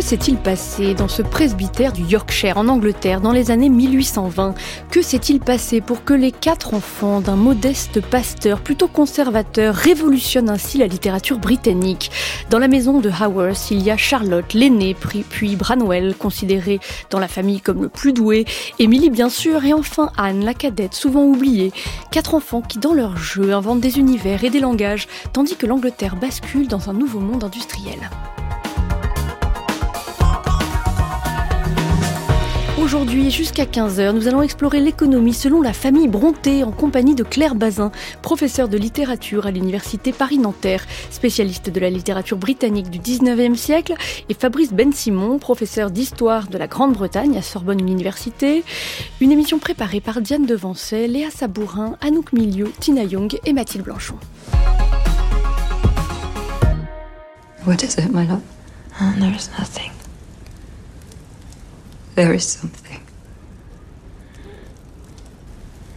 Que s'est-il passé dans ce presbytère du Yorkshire en Angleterre dans les années 1820 Que s'est-il passé pour que les quatre enfants d'un modeste pasteur plutôt conservateur révolutionnent ainsi la littérature britannique? Dans la maison de Haworth, il y a Charlotte, l'aînée, puis Branwell, considérée dans la famille comme le plus doué, Emily bien sûr, et enfin Anne, la cadette, souvent oubliée. Quatre enfants qui dans leur jeu inventent des univers et des langages, tandis que l'Angleterre bascule dans un nouveau monde industriel. Aujourd'hui, jusqu'à 15h, nous allons explorer l'économie selon la famille Bronté en compagnie de Claire Bazin, professeure de littérature à l'université Paris-Nanterre, spécialiste de la littérature britannique du 19e siècle, et Fabrice Ben-Simon, professeur d'histoire de la Grande-Bretagne à Sorbonne Université. Une émission préparée par Diane Devancet, Léa Sabourin, Anouk Milieu, Tina Young et Mathilde Blanchon. What is it, my love? Oh, there is nothing. There is something.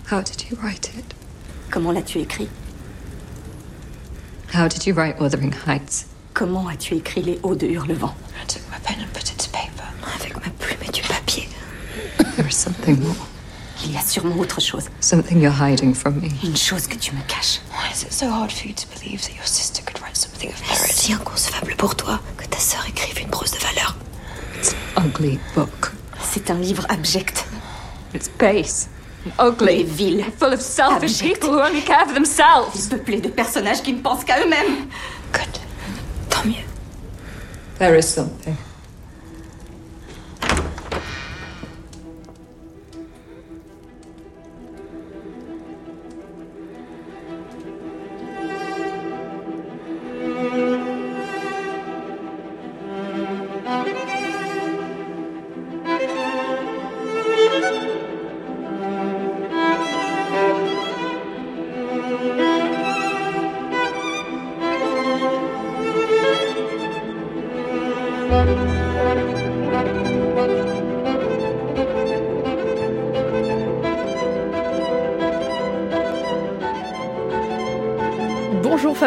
How did you write it? Comment l'as-tu écrit How did you write Wuthering Heights? Comment as-tu écrit les hauts de Hurlevent I took my pen and put it to paper. Avec ma plume et du papier. There is something more. Il y a sûrement autre chose. Something you're hiding from me. Une chose que tu me caches. Why is it so hard for you to believe that your sister could write something of C'est merit? si inconcevable pour toi que ta sœur écrive une prose de valeur. It's an ugly book. C'est un livre abject. It's base. Et Ugly. vil. Full of selfish Abject. people who only care for themselves. Peuplé de personnages qui ne pensent qu'à eux-mêmes. Good. Tant mieux. There is something.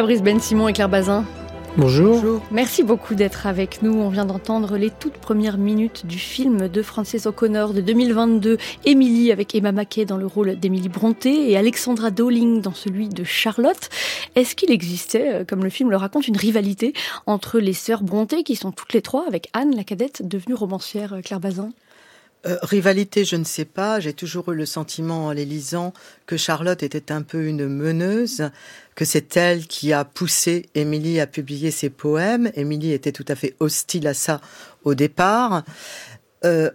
Ben-Simon et Claire Bazin. Bonjour. Merci beaucoup d'être avec nous. On vient d'entendre les toutes premières minutes du film de Frances O'Connor de 2022, Emily avec Emma Mackey dans le rôle d'Emily Brontë et Alexandra Dowling dans celui de Charlotte. Est-ce qu'il existait, euh, comme le film le raconte, une rivalité entre les sœurs Brontë qui sont toutes les trois avec Anne, la cadette, devenue romancière euh, Claire Bazin? Euh, rivalité, je ne sais pas. J'ai toujours eu le sentiment en les lisant que Charlotte était un peu une meneuse, que c'est elle qui a poussé Émilie à publier ses poèmes. Émilie était tout à fait hostile à ça au départ. Euh,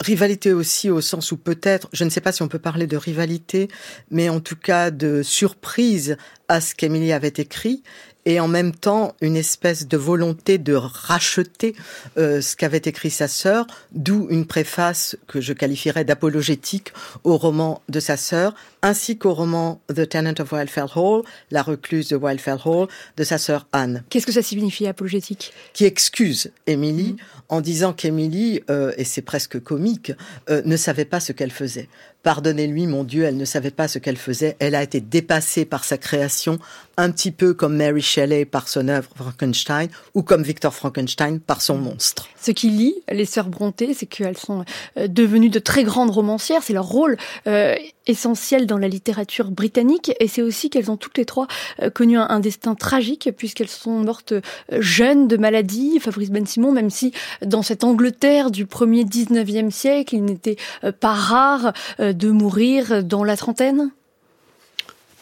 rivalité aussi au sens où peut-être, je ne sais pas si on peut parler de rivalité, mais en tout cas de surprise à ce qu'Émilie avait écrit et en même temps une espèce de volonté de racheter euh, ce qu'avait écrit sa sœur, d'où une préface que je qualifierais d'apologétique au roman de sa sœur, ainsi qu'au roman The Tenant of Wildfell Hall, la recluse de Wildfell Hall, de sa sœur Anne Qu'est-ce que ça signifie apologétique? Qui excuse Émilie en disant qu'Émilie, euh, et c'est presque comique, euh, ne savait pas ce qu'elle faisait. Pardonnez-lui, mon Dieu, elle ne savait pas ce qu'elle faisait. Elle a été dépassée par sa création, un petit peu comme Mary Shelley par son œuvre Frankenstein, ou comme Victor Frankenstein par son monstre. Ce qui lie les sœurs Brontë, c'est qu'elles sont euh, devenues de très grandes romancières. C'est leur rôle euh, essentiel dans la littérature britannique. Et c'est aussi qu'elles ont toutes les trois euh, connu un, destin tragique, puisqu'elles sont mortes euh, jeunes de maladie. Fabrice Ben-Simon, même si dans cette Angleterre du premier 19e siècle, il n'était euh, pas rare de mourir dans la trentaine?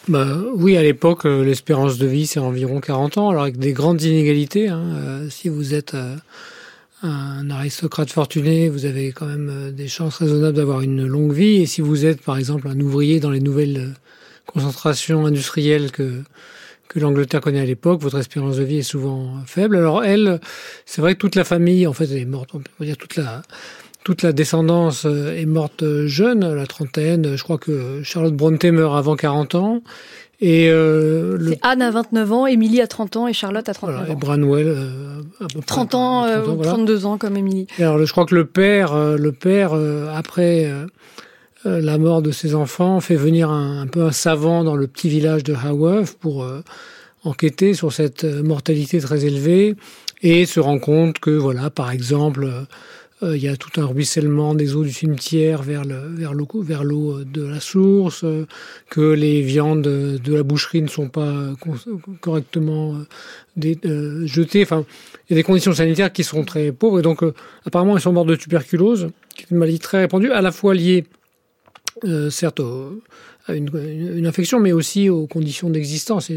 Bah, oui, à l'époque, l'espérance de vie, c'est environ 40 ans, alors avec des grandes inégalités. Hein. Si vous êtes un aristocrate fortuné, vous avez quand même euh, des chances raisonnables d'avoir une longue vie. Et si vous êtes, par exemple, un ouvrier dans les nouvelles euh, concentrations industrielles que, que l'Angleterre connaît à l'époque, votre espérance de vie est souvent faible. Alors elle, c'est vrai que toute la famille, en fait, elle est morte, on peut dire toute la toute la descendance est morte jeune, la trentaine. Je crois que Charlotte Brontë meurt avant 40 ans. Et euh, le... Anne a 29 ans, Émilie a 30 ans et Charlotte a 39 voilà, ans. Et Branwell euh, à peu 30 près, ans, 30 ans 32 voilà. ans comme Émilie. Alors je crois que le père, euh, le père après la mort de ses enfants, fait venir un, un, peu un savant dans le petit village de Haworth pour enquêter sur cette mortalité très élevée et se rend compte que voilà, par exemple euh, il y a tout un ruissellement des eaux du cimetière vers vers l'eau l'eau de la source, euh, que les viandes de la boucherie ne sont pas correctement euh, jetées. Enfin, il y a des conditions sanitaires qui sont très pauvres et donc apparemment ils sont morts de tuberculose, qui est une maladie très répandue, à la fois liée certes à une, infection, mais aussi aux conditions d'existence.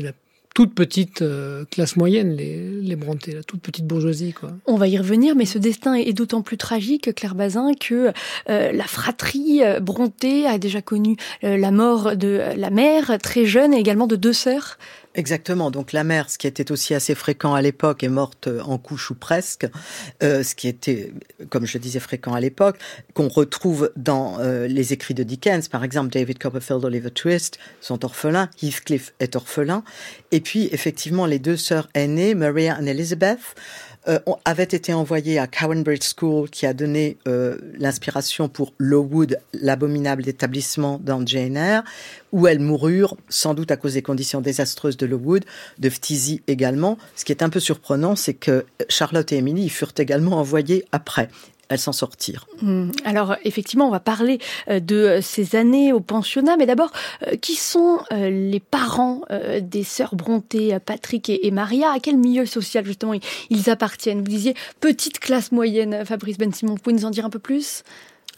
Toute petite euh, classe moyenne, les, les Brontë, la toute petite bourgeoisie. Quoi. On va y revenir, mais ce destin est d'autant plus tragique, Claire Bazin, que euh, la fratrie euh, Brontë a déjà connu la mort de la mère très jeune et également de deux sœurs. Exactement. Donc la mère, ce qui était aussi assez fréquent à l'époque, est morte en couche ou presque. Euh, ce qui était, comme je disais, fréquent à l'époque, qu'on retrouve dans euh, les écrits de Dickens. Par exemple, David Copperfield, Oliver Twist sont orphelins. Heathcliff est orphelin. Et puis, effectivement, les deux sœurs aînées, Maria et Elizabeth, euh, avait été envoyé à Cowanbridge School, qui a donné euh, l'inspiration pour Lowood, l'abominable établissement dans Eyre, où elles moururent, sans doute à cause des conditions désastreuses de Lowood, de Phtisie également. Ce qui est un peu surprenant, c'est que Charlotte et Emily furent également envoyées après s'en sortirent. Mmh. Alors effectivement, on va parler euh, de ces années au pensionnat, mais d'abord, euh, qui sont euh, les parents des sœurs Bronté, Patrick et Maria? À quel milieu social justement ils appartiennent? Vous disiez petite classe moyenne, Fabrice Ben Simon. Vous pouvez nous en dire un peu plus?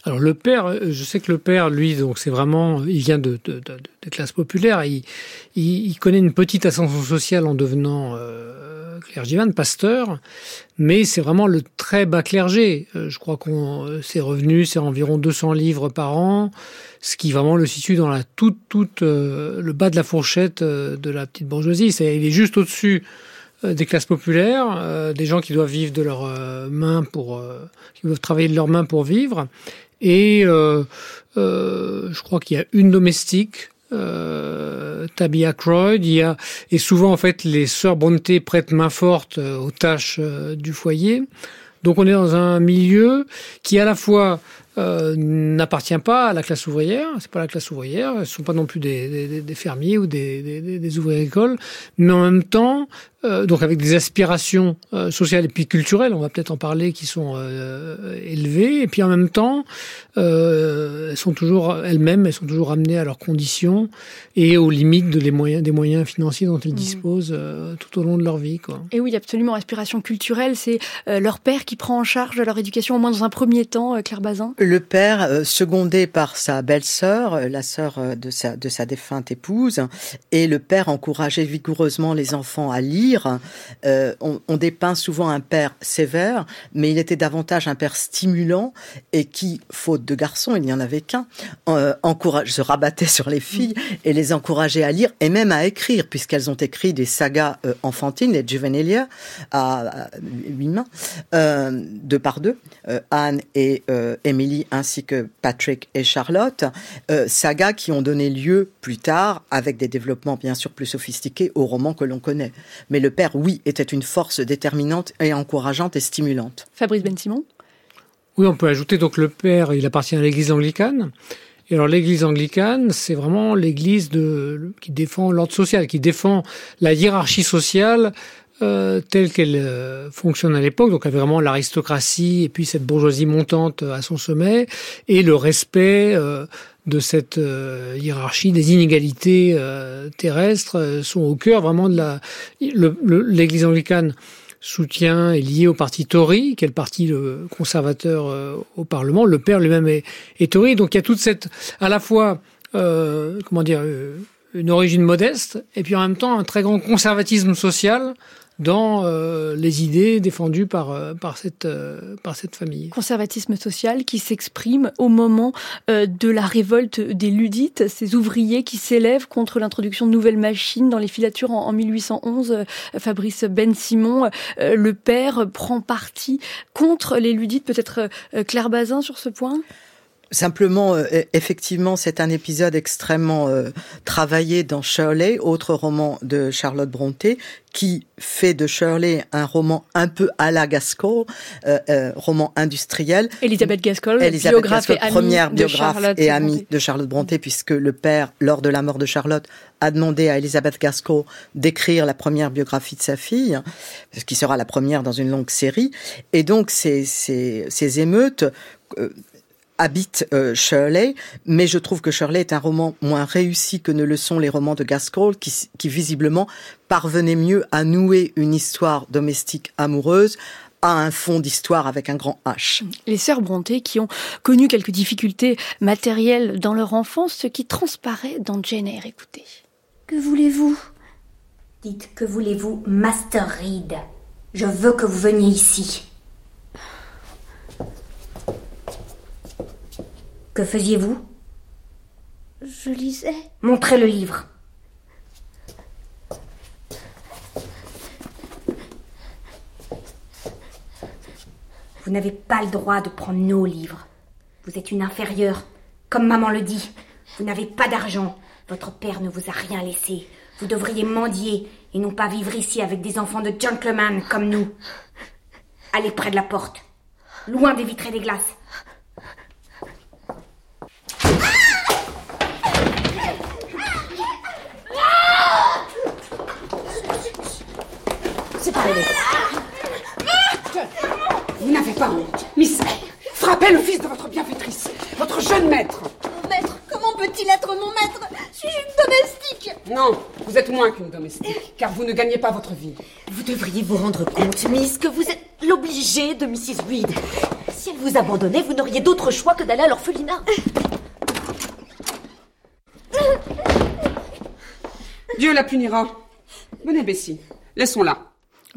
Alors le père, je sais que le père, lui, donc c'est vraiment, il vient de, de, de, de classe populaire. Il, il, il, connaît une petite ascension sociale en devenant euh, clergyman, pasteur, mais c'est vraiment le très bas clergé. Euh, je crois qu'on ses revenus, c'est environ 200 livres par an, ce qui vraiment le situe dans la toute toute euh, le bas de la fourchette euh, de la petite bourgeoisie. C'est, il est juste au-dessus euh, des classes populaires, euh, des gens qui doivent vivre de leurs euh, mains pour, qui doivent travailler de leurs mains pour vivre. Et euh, euh, je crois qu'il y a une domestique, euh, Tabby Ackroyd. Il y a et souvent en fait les sœurs Brontë prêtent main forte aux tâches du foyer. Donc on est dans un milieu qui à la fois euh, n'appartient pas à la classe ouvrière. C'est pas la classe ouvrière. Ce sont pas non plus des, des, des fermiers ou des, des, des, ouvriers agricoles, mais en même temps, euh, donc avec des aspirations euh, sociales et puis culturelles, on va peut-être en parler, qui sont euh, élevées. Et puis en même temps, euh, elles sont toujours elles-mêmes, elles sont toujours amenées à leurs conditions et aux limites de les moyens, des moyens financiers dont elles mmh. disposent euh, tout au long de leur vie. Quoi. Et oui, absolument. Aspiration culturelle, c'est leur père qui prend en charge leur éducation, au moins dans un premier temps, Claire Bazin? Le père, euh, secondé par sa belle-sœur, euh, la sœur euh, de sa, de sa défunte épouse, et le père encourageait vigoureusement les enfants à lire. Euh, on, on, dépeint souvent un père sévère, mais il était davantage un père stimulant et qui, faute de garçons, il n'y en avait qu'un, euh, encourage, se rabattait sur les filles et les encourageait à lire et même à écrire, puisqu'elles ont écrit des sagas euh, enfantines, les Juvenelia, à, à huit mains, deux par deux, Anne et Émilie ainsi que Patrick et Charlotte, euh, sagas qui ont donné lieu plus tard, avec des développements bien sûr plus sophistiqués, aux romans que l'on connaît. Mais le père, oui, était une force déterminante et encourageante et stimulante. Fabrice Ben Simon Oui, on peut ajouter donc le père, il appartient à l'église anglicane. Et alors l'église anglicane, c'est vraiment l'église de, qui défend l'ordre social, qui défend la hiérarchie sociale euh, telle qu'elle euh, fonctionne à l'époque, donc avec vraiment l'aristocratie et puis cette bourgeoisie montante à son sommet, et le respect euh, de cette euh, hiérarchie, des inégalités euh, terrestres euh, sont au cœur vraiment de la... L'Église anglicane soutient est lié au parti Tory, qui est le parti conservateur au Parlement. Le père lui-même est, est, Tory, donc il y a toute cette... à la fois, comment dire une origine modeste et puis en même temps un très grand conservatisme social dans euh, les idées défendues par euh, par cette euh, par cette famille. Conservatisme social qui s'exprime au moment de la révolte des Ludites, ces ouvriers qui s'élèvent contre l'introduction de nouvelles machines dans les filatures en, en 1811. Fabrice Ben Simon, le père, prend parti contre les Ludites. Peut-être Claire Bazin sur ce point? Simplement, euh, e-, effectivement, c'est un épisode extrêmement euh, travaillé dans Shirley, autre roman de Charlotte Brontë, qui fait de Shirley un roman un peu à la Gaskell, euh, roman industriel. Elisabeth Gaskell, biographe et première biographe et amie de Charlotte Brontë, puisque le père, lors de la mort de Charlotte, a demandé à Elisabeth Gaskell d'écrire la première biographie de sa fille, ce qui sera la première dans une longue série. Et donc, ces, ces, ces émeutes habite euh, Shirley, mais je trouve que Shirley est un roman moins réussi que ne le sont les romans de Gaskell, qui, qui visiblement parvenaient mieux à nouer une histoire domestique amoureuse à un fond d'histoire avec un grand H. Les sœurs Brontë qui ont connu quelques difficultés matérielles dans leur enfance, ce qui transparaît dans Jane Eyre. Écoutez. Que voulez-vous? Dites, que voulez-vous, Master Reed? Je veux que vous veniez ici. Que faisiez-vous? Je lisais. Montrez le livre. Vous n'avez pas le droit de prendre nos livres. Vous êtes une inférieure. Comme maman le dit, vous n'avez pas d'argent. Votre père ne vous a rien laissé. Vous devriez mendier et non pas vivre ici avec des enfants de gentlemen comme nous. Allez près de la porte, loin des vitres et des glaces. Vous n'avez pas honte. Miss frappez le fils de votre bienfaitrice, votre jeune maître. Mon maître Comment peut-il être mon maître? Suis-je une domestique? Non, vous êtes moins qu'une domestique, car vous ne gagnez pas votre vie. Vous devriez vous rendre compte, Miss, que vous êtes l'obligée de Mrs. Reed. Si elle vous abandonnait, vous n'auriez d'autre choix que d'aller à l'orphelinat. Dieu la punira. Venez, Bessie. Laissons-la.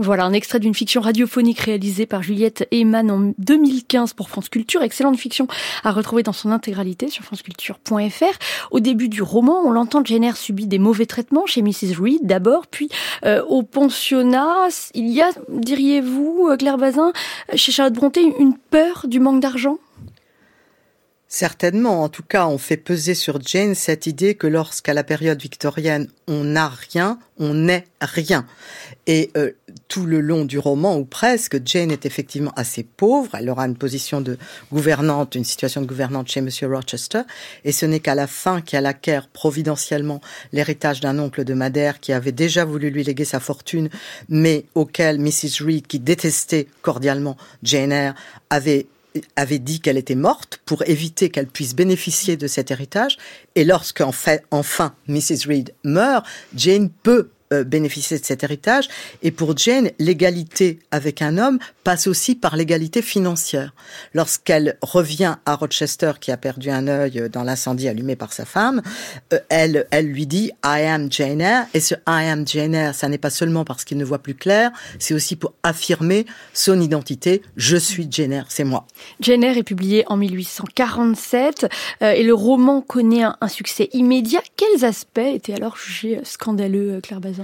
Voilà un extrait d'une fiction radiophonique réalisée par Juliette Heyman en 2015 pour France Culture. Excellente fiction à retrouver dans son intégralité sur franceculture.fr. Au début du roman, on l'entend, Jenner subit des mauvais traitements chez Mrs. Reed d'abord, puis euh, au pensionnat. Il y a, diriez-vous, euh, Claire Bazin, chez Charlotte Bronté, une peur du manque d'argent? Certainement, en tout cas, on fait peser sur Jane cette idée que lorsqu'à la période victorienne, on n'a rien, on n'est rien. Et euh, tout le long du roman, ou presque, Jane est effectivement assez pauvre. Elle aura une position de gouvernante, une situation de gouvernante chez Monsieur Rochester. Et ce n'est qu'à la fin qu'elle acquiert providentiellement l'héritage d'un oncle de Madère qui avait déjà voulu lui léguer sa fortune, mais auquel Mrs. Reed, qui détestait cordialement Jane Eyre, avait avait dit qu'elle était morte pour éviter qu'elle puisse bénéficier de cet héritage. Et lorsqu'en fait, enfin, Mrs. Reed meurt, Jane peut euh, bénéficier de cet héritage. Et pour Jane, l'égalité avec un homme passe aussi par l'égalité financière. Lorsqu'elle revient à Rochester, qui a perdu un œil dans l'incendie allumé par sa femme, euh, elle, elle lui dit I am Jane Eyre. Et ce I am Jane Eyre, ça n'est pas seulement parce qu'il ne voit plus clair, c'est aussi pour affirmer son identité. Je suis Jane Eyre, c'est moi. Jane Eyre est publié en 1847 euh, et le roman connaît un, un, succès immédiat. Quels aspects étaient alors jugés scandaleux, Claire Bazin?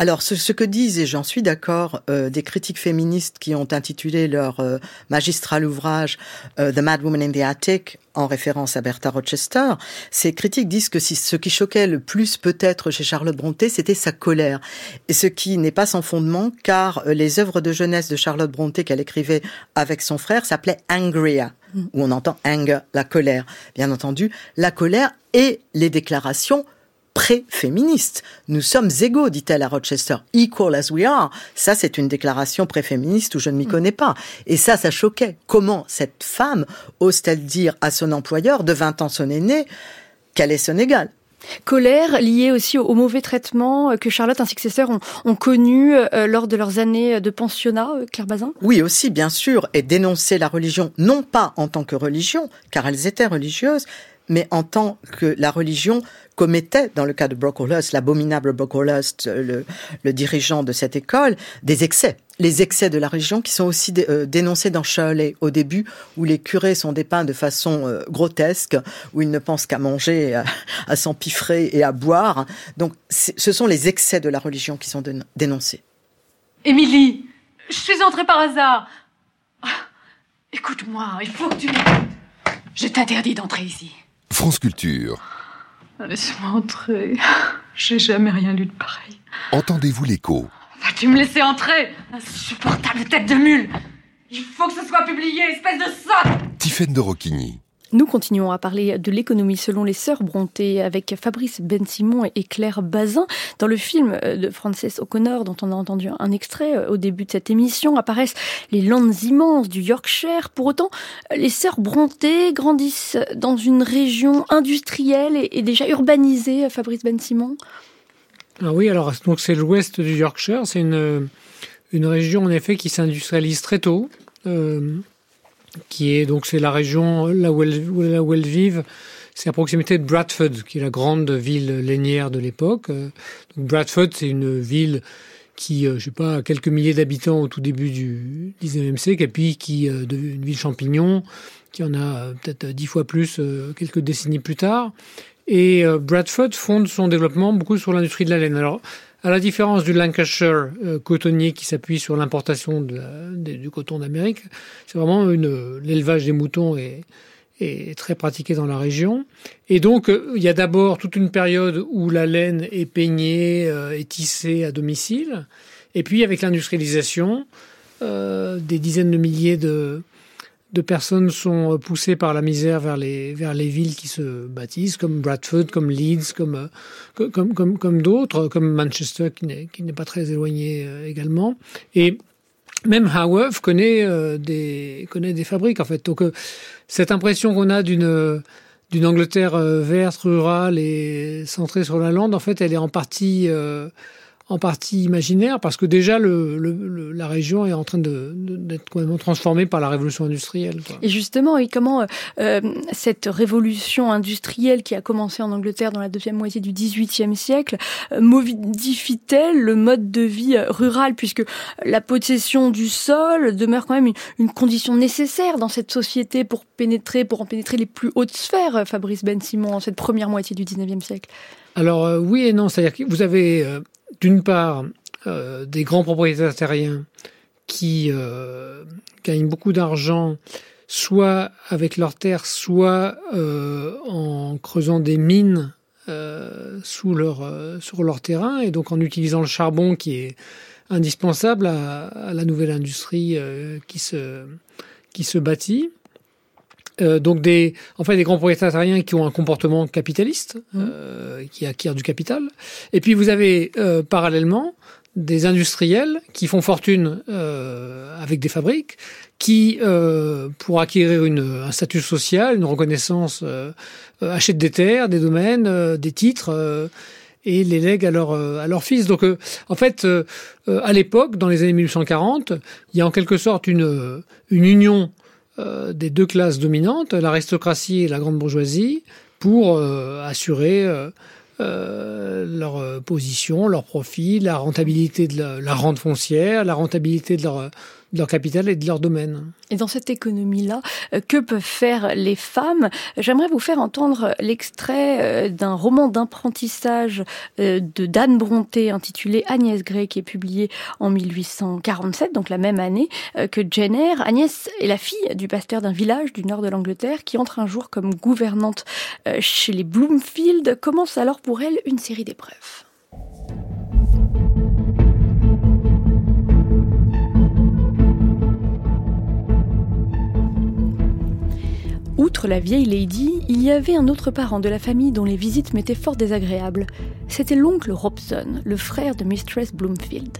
Alors, ce, que disent, et j'en suis d'accord, euh, des critiques féministes qui ont intitulé leur euh, magistral ouvrage euh, The Mad Woman in the Attic, en référence à Bertha Rochester, ces critiques disent que si, ce qui choquait le plus peut-être chez Charlotte Brontë, c'était sa colère. Et ce qui n'est pas sans fondement, car les œuvres de jeunesse de Charlotte Brontë qu'elle écrivait avec son frère s'appelaient Angria, mm. où on entend anger, la colère. Bien entendu, la colère et les déclarations pré-féministe. Nous sommes égaux, dit-elle à Rochester. Equal as we are. Ça, c'est une déclaration pré-féministe où je ne m'y mm. connais pas. Et ça, ça choquait. Comment cette femme ose-t-elle dire à son employeur de 20 ans son aîné qu'elle est son égale? Colère liée aussi au, mauvais traitement que Charlotte ainsi que ses sœurs ont, ont connu euh, lors de leurs années de pensionnat, euh, Claire Bazin? Oui, aussi, bien sûr, et dénoncer la religion, non pas en tant que religion, car elles étaient religieuses, mais en tant que la religion commettait, dans le cas de Brocklehurst, l'abominable Brocklehurst, le, le dirigeant de cette école, des excès les excès de la religion qui sont aussi euh, dénoncés dans Shirley au début, où les curés sont dépeints de façon euh, grotesque, où ils ne pensent qu'à manger, à, à s'empiffrer et à boire. Donc ce sont les excès de la religion qui sont dénoncés. Émilie, je suis entrée par hasard. Ah, écoute-moi, il faut que tu. Je t'interdis d'entrer ici. France Culture. Laisse-moi entrer. J'ai jamais rien lu de pareil. Entendez-vous l'écho? Vas-tu me laisser entrer Insupportable tête de mule Il faut que ce soit publié, espèce de sotte Tiffaine de Rocquigny. Nous continuons à parler de l'économie selon les sœurs Bronté avec Fabrice Ben-Simon et Claire Bazin. Dans le film de Frances O'Connor, dont on a entendu un extrait euh, au début de cette émission, apparaissent les landes immenses du Yorkshire. Pour autant, les sœurs Bronté grandissent dans une région industrielle et déjà urbanisée, Fabrice Ben-Simon. Ah oui, alors donc c'est l'ouest du Yorkshire, c'est une, une région en effet qui s'industrialise très tôt. Euh, qui est donc c'est la région là où elles, où elles vivent. C'est à proximité de Bradford, qui est la grande ville lainière de l'époque. Euh, Bradford, c'est une ville qui, euh, je sais pas, quelques milliers d'habitants au tout début du 19e siècle, et puis qui euh, devient une ville champignon, qui en a peut-être dix fois plus quelques décennies plus tard. Et Bradford fonde son développement beaucoup sur l'industrie de la laine. Alors, à la différence du Lancashire euh, cotonnier qui s'appuie sur l'importation du coton d'Amérique, c'est vraiment l'élevage des moutons est, est, très pratiqué dans la région. Et donc, euh, il y a d'abord toute une période où la laine est peignée euh, et tissée à domicile. Et puis, avec l'industrialisation, des dizaines de milliers de, de personnes sont euh, poussées par la misère vers les, vers les villes qui se bâtissent, comme Bradford, comme Leeds, comme, euh, comme, comme, comme d'autres, comme Manchester, qui n'est pas très éloigné euh, également. Et même Haworth connaît, des, connaît des fabriques, en fait. Donc, cette impression qu'on a d'une d'une Angleterre verte, rurale et centrée sur la lande, en fait, elle est en partie en partie imaginaire parce que déjà le, le, la région est en train d'être de, complètement transformée par la révolution industrielle. Quoi. Et justement, et comment euh, cette révolution industrielle qui a commencé en Angleterre dans la deuxième moitié du XVIIIe siècle euh, modifie-t-elle le mode de vie euh, rural? Puisque la possession du sol demeure quand même une, une, condition nécessaire dans cette société pour pénétrer, pour en pénétrer les plus hautes sphères, euh, Fabrice Ben Simon, en cette première moitié du XIXe siècle. Alors oui et non, c'est-à-dire que vous avez d'une part, euh, des grands propriétaires terriens qui euh, gagnent beaucoup d'argent, soit avec leurs terres, soit euh, en creusant des mines sous sur leur terrain, et donc en utilisant le charbon qui est indispensable à, la nouvelle industrie qui se bâtit. Donc des, en fait, des grands propriétaires terriens qui ont un comportement capitaliste, mmh. qui acquièrent du capital. Et puis vous avez parallèlement des industriels qui font fortune euh, avec des fabriques, qui, euh, pour acquérir une, un statut social, une reconnaissance, euh, euh achètent des terres, des domaines, euh, des titres euh, et les lèguent à leur, à leur fils. Donc, en fait, à l'époque, dans les années 1840, il y a en quelque sorte une, une union des deux classes dominantes, l'aristocratie et la grande bourgeoisie, pour assurer euh, leur euh, position, leur profit, la rentabilité de la, la rente foncière, la rentabilité de leur de leur capital et de leur domaine. Et dans cette économie-là, euh, que peuvent faire les femmes? J'aimerais vous faire entendre l'extrait euh, d'un roman d'apprentissage euh, de Dan Bronté intitulé Agnès Gray qui est publié en 1847, donc la même année que Jane Eyre. Agnès est la fille du pasteur d'un village du nord de l'Angleterre qui entre un jour comme gouvernante chez les Bloomfield. Commence alors pour elle une série d'épreuves? Outre la vieille lady, il y avait un autre parent de la famille dont les visites m'étaient fort désagréables. C'était l'oncle Robson, le frère de Mistress Bloomfield.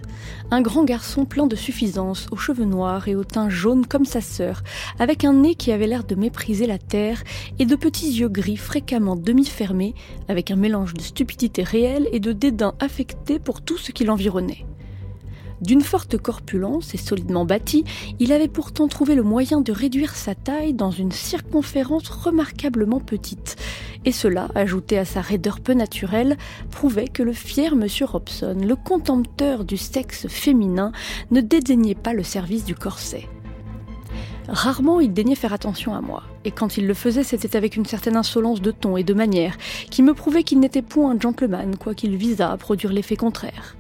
Un grand garçon plein de suffisance, aux cheveux noirs et au teint jaune comme sa sœur, avec un nez qui avait l'air de mépriser la terre et de petits yeux gris fréquemment demi-fermés, avec un mélange de stupidité réelle et de dédain affecté pour tout ce qui l'environnait. D'une forte corpulence et solidement bâti, il avait pourtant trouvé le moyen de réduire sa taille dans une circonférence remarquablement petite. Et cela, ajouté à sa raideur peu naturelle, prouvait que le fier monsieur Robson, le contempteur du sexe féminin, ne dédaignait pas le service du corset. Rarement il daignait faire attention à moi, et quand il le faisait, c'était avec une certaine insolence de ton et de manière, qui me prouvait qu'il n'était point un gentleman, quoiqu'il visât à produire l'effet contraire.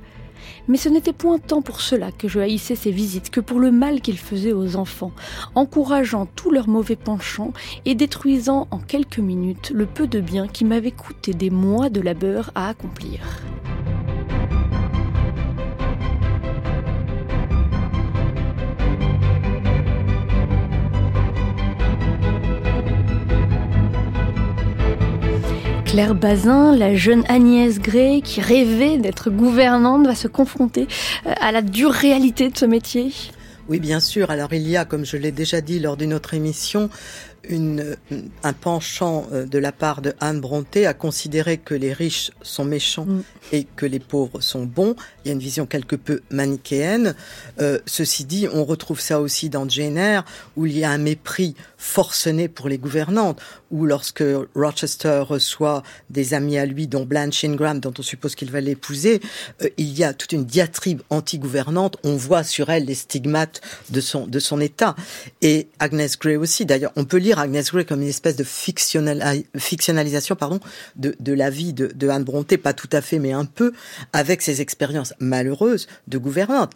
Mais ce n'était point tant pour cela que je haïssais ses visites que pour le mal qu'il faisait aux enfants, encourageant tous leurs mauvais penchants et détruisant en quelques minutes le peu de bien qui m'avait coûté des mois de labeur à accomplir. Claire Bazin, la jeune Agnès Gray qui rêvait d'être gouvernante, va se confronter euh, à la dure réalité de ce métier. Oui, bien sûr. Alors il y a, comme je l'ai déjà dit lors d'une autre émission, une, un penchant euh, de la part de Anne Brontë à considérer que les riches sont méchants mm. et que les pauvres sont bons. Il y a une vision quelque peu manichéenne. Euh, ceci dit, on retrouve ça aussi dans Jane Eyre, où il y a un mépris forcené pour les gouvernantes, où lorsque Rochester reçoit des amis à lui, dont Blanche Ingram, dont on suppose qu'il va l'épouser, euh, il y a toute une diatribe anti-gouvernante. On voit sur elle les stigmates de son, de son état. Et Agnes Grey aussi. D'ailleurs, on peut lire Agnes Grey comme une espèce de fictionnalisation pardon, de, de la vie de, de Anne Brontë, pas tout à fait, mais un peu, avec ses expériences malheureuses de gouvernante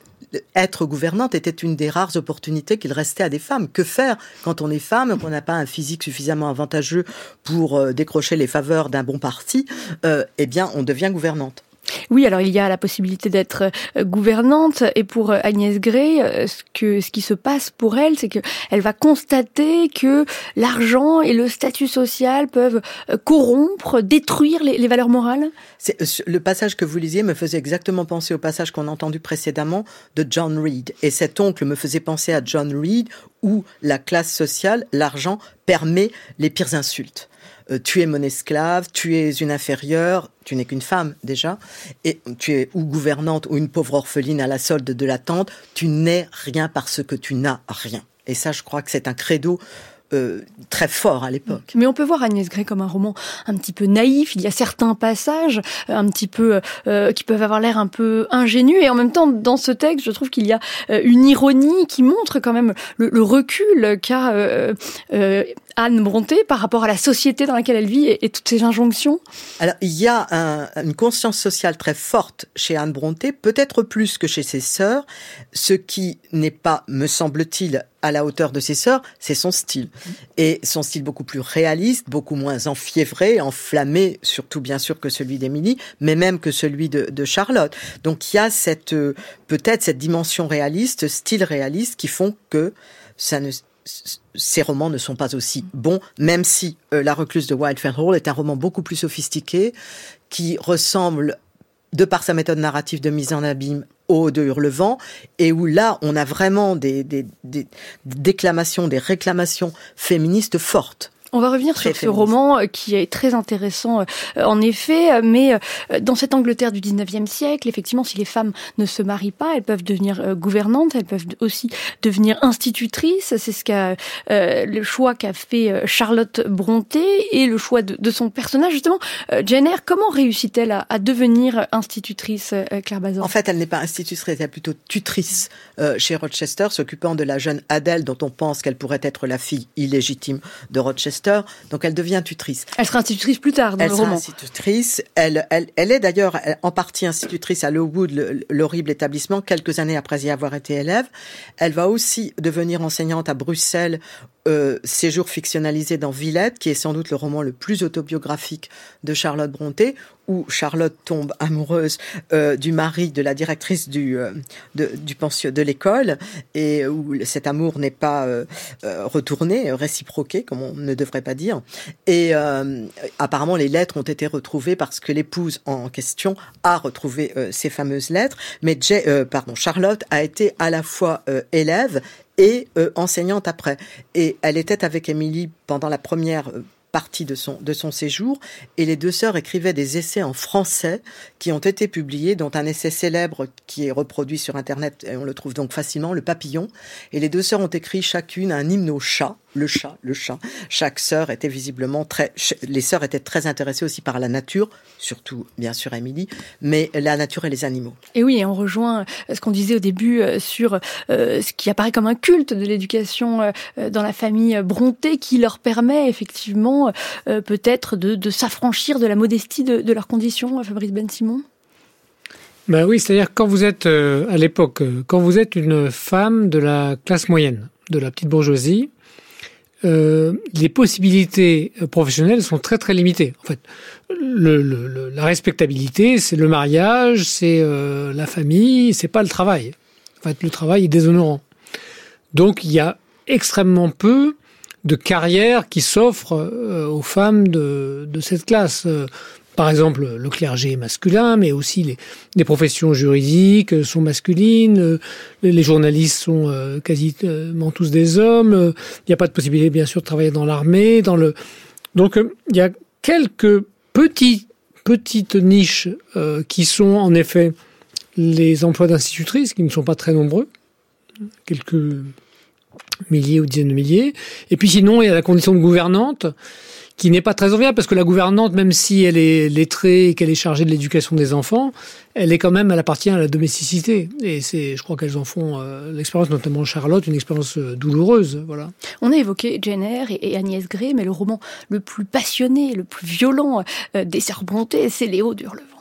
être gouvernante était une des rares opportunités qu'il restait à des femmes. Que faire quand on est femme, qu'on n'a pas un physique suffisamment avantageux pour euh, décrocher les faveurs d'un bon parti euh, Eh bien, on devient gouvernante. Oui, alors il y a la possibilité d'être euh, gouvernante et pour euh, Agnès Gray, euh, ce que ce qui se passe pour elle, c'est que elle va constater que l'argent et le statut social peuvent corrompre, détruire les, valeurs morales. Le passage que vous lisiez me faisait exactement penser au passage qu'on a entendu précédemment de John Reed et cet oncle me faisait penser à John Reed où la classe sociale, l'argent permet les pires insultes. Euh, tu es mon esclave, tu es une inférieure, tu n'es qu'une femme déjà, et tu es ou gouvernante ou une pauvre orpheline à la solde de la tante, tu n'es rien parce que tu n'as rien. Et ça, je crois que c'est un credo euh, très fort à l'époque. Mais on peut voir Agnès Gray comme un roman un petit peu naïf. Il y a certains passages euh, un petit peu euh, qui peuvent avoir l'air un peu ingénus et en même temps dans ce texte, je trouve qu'il y a une ironie qui montre quand même le, recul qu'a Anne Bronté par rapport à la société dans laquelle elle vit et, toutes ces injonctions? Alors il y a une conscience sociale très forte chez Anne Bronté, peut-être plus que chez ses sœurs, ce qui n'est pas, me semble-t-il, à la hauteur de ses sœurs, c'est son style. Et son style beaucoup plus réaliste, beaucoup moins enfiévré, enflammé, surtout bien sûr que celui d'Émilie, mais même que celui de, de, Charlotte. Donc il y a cette euh, peut-être cette dimension réaliste, style réaliste, qui font que ça ne ces romans ne sont pas aussi bons, même si euh, La recluse de Wildfell Hall est un roman beaucoup plus sophistiqué, qui ressemble, de par sa méthode narrative de mise en abîme, au de Hurlevent, et où là, on a vraiment des déclamations, des réclamations féministes fortes. On va revenir sur ce roman euh, qui est très intéressant euh, en effet, euh, mais dans cette Angleterre du 19e siècle, effectivement, si les femmes ne se marient pas, elles peuvent devenir gouvernantes, elles peuvent aussi devenir institutrices. C'est ce qu'a le choix qu'a fait Charlotte Bronté et le choix de, son personnage justement. Jane Eyre, comment réussit-elle à, devenir institutrice, Claire Bazin? En fait, elle n'est pas institutrice, elle est plutôt tutrice chez Rochester, s'occupant de la jeune Adèle dont on pense qu'elle pourrait être la fille illégitime de Rochester donc elle devient tutrice. Elle sera institutrice plus tard dans elle le roman. Elle sera institutrice. Elle, elle, elle est d'ailleurs en partie institutrice à Lowood, l'horrible établissement, quelques années après y avoir été élève. Elle va aussi devenir enseignante à Bruxelles euh, séjour fictionnalisé dans Villette, qui est sans doute le roman le plus autobiographique de Charlotte Brontë, où Charlotte tombe amoureuse euh, du mari de la directrice du euh, de, du pension de l'école et où cet amour n'est pas euh, euh, retourné, réciproqué comme on ne devrait pas dire. Et apparemment les lettres ont été retrouvées parce que l'épouse en question a retrouvé ces fameuses lettres. Mais Jay, pardon, Charlotte a été à la fois élève et euh, enseignante après. Et elle était avec Émilie pendant la première euh, partie de son, de son séjour. Et les deux sœurs écrivaient des essais en français qui ont été publiés, dont un essai célèbre qui est reproduit sur Internet, et on le trouve donc facilement, Le Papillon. Et les deux sœurs ont écrit chacune un hymne au chat le chat, le chat. Chaque sœur était visiblement très, les sœurs étaient très intéressées aussi par la nature, surtout bien sûr Émilie, mais la nature et les animaux. Et oui, on rejoint ce qu'on disait au début euh, sur euh, ce qui apparaît comme un culte de l'éducation euh, dans la famille Bronté, qui leur permet effectivement peut-être de, s'affranchir de la modestie de, leurs conditions, Fabrice Ben Simon. Ben oui, c'est-à-dire quand vous êtes à l'époque, quand vous êtes une femme de la classe moyenne, de la petite bourgeoisie, euh, les possibilités professionnelles sont très très limitées. En fait, la respectabilité, c'est le mariage, c'est euh, la famille, c'est pas le travail. En fait, le travail est déshonorant. Donc, il y a extrêmement peu de carrières qui s'offrent euh, aux femmes de cette classe par exemple, le clergé est masculin, mais aussi les, professions juridiques sont masculines, euh, les journalistes sont euh, quasiment tous des hommes, il n'y a pas de possibilité, bien sûr, de travailler dans l'armée, dans le... Donc, euh, il y a quelques petites niches qui sont, en effet, les emplois d'institutrices, qui ne sont pas très nombreux, quelques milliers ou dizaines de milliers. Et puis sinon, il y a la condition de gouvernante, qui n'est pas très enviable parce que la gouvernante, même si elle est lettrée et qu'elle est chargée de l'éducation des enfants, elle est quand même, elle appartient à la domesticité. Et c'est, je crois qu'elles en font euh, l'expérience, notamment Charlotte, une expérience euh, douloureuse. Voilà. On a évoqué Jane Eyre et, Agnès Gray, mais le roman le plus passionné, le plus violent euh, des Serpentés, c'est Léo d'Hurlevent.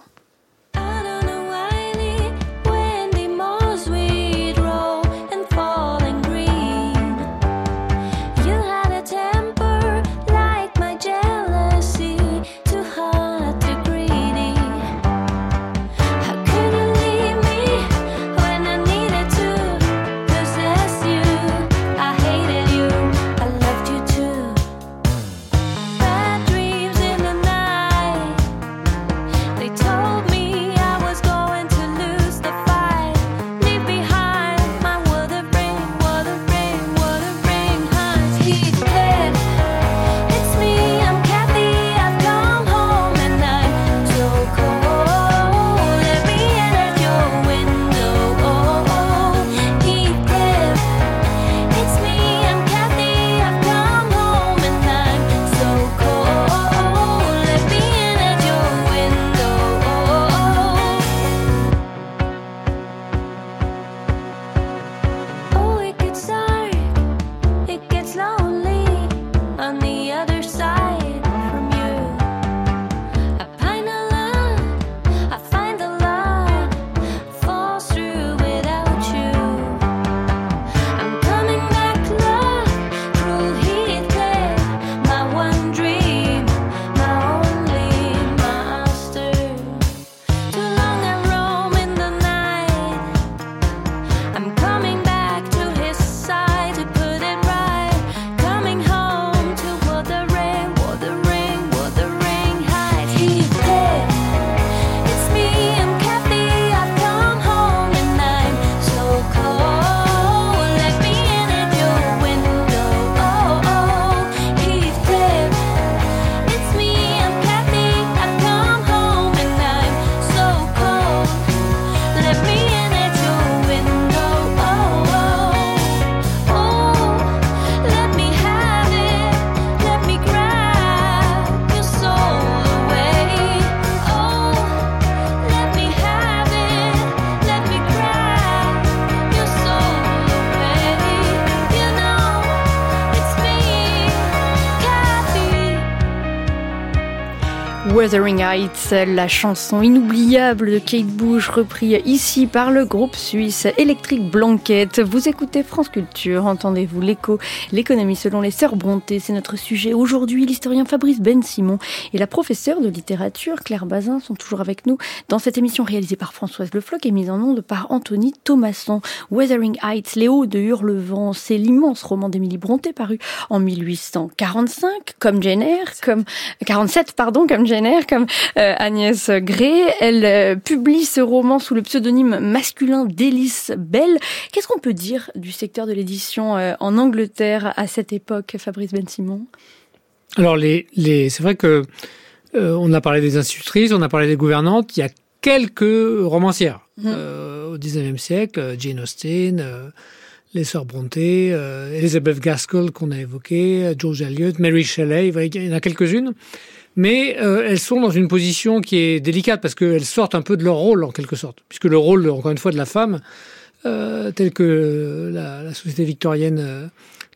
Wuthering Heights, la chanson inoubliable de Kate Bush, reprise ici par le groupe suisse Electric Blanket. Vous écoutez France Culture, entendez-vous l'écho, l'économie selon les sœurs Bronté, c'est notre sujet aujourd'hui. L'historien Fabrice Ben Simon et la professeure de littérature Claire Bazin sont toujours avec nous dans cette émission réalisée par Françoise Le Floch et mise en onde par Anthony Thomasson. Wuthering Heights, Léo de Hurlevent, c'est l'immense roman d'Émilie Bronté paru en 1845, comme Jenner, comme 47 pardon, comme Jenner comme euh, Agnès Gray. Elle euh, publie ce roman sous le pseudonyme masculin d'Élise Bell. Qu'est-ce qu'on peut dire du secteur de l'édition euh, en Angleterre à cette époque, Fabrice Ben Simon Alors, les, les, c'est vrai que euh, on a parlé des institutrices, on a parlé des gouvernantes. Il y a quelques romancières mmh. euh, au 19e siècle, Jane Austen, euh, les sœurs Brontë, Elizabeth Gaskell qu'on a évoqué, George Eliot, Mary Shelley, il y en a quelques-unes. Mais euh, elles sont dans une position qui est délicate parce qu'elles sortent un peu de leur rôle en quelque sorte, puisque le rôle, encore une fois, de la femme, euh, tel que la, société victorienne euh,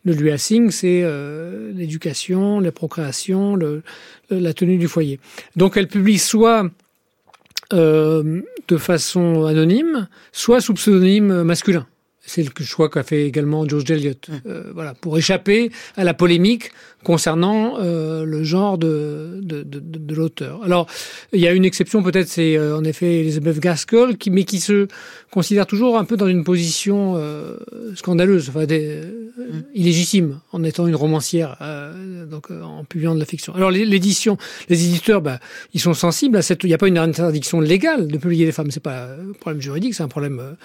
le lui assigne, c'est euh, l'éducation, la procréation, le, la tenue du foyer. Donc elle publie soit euh, de façon anonyme, soit sous pseudonyme masculin. C'est le choix qu'a fait également George Eliot. Euh, voilà, pour échapper à la polémique concernant euh, le genre de, de, de, de l'auteur. Alors, il y a une exception peut-être, c'est euh, en effet Elizabeth Gaskell, qui, mais qui se considère toujours un peu dans une position euh, scandaleuse, enfin, des, mm. illégitime, en étant une romancière, euh, donc en publiant de la fiction. Alors, l'édition, les éditeurs, bah, ils sont sensibles à cette. Il n'y a pas une interdiction légale de publier des femmes. C'est pas un problème juridique, c'est un problème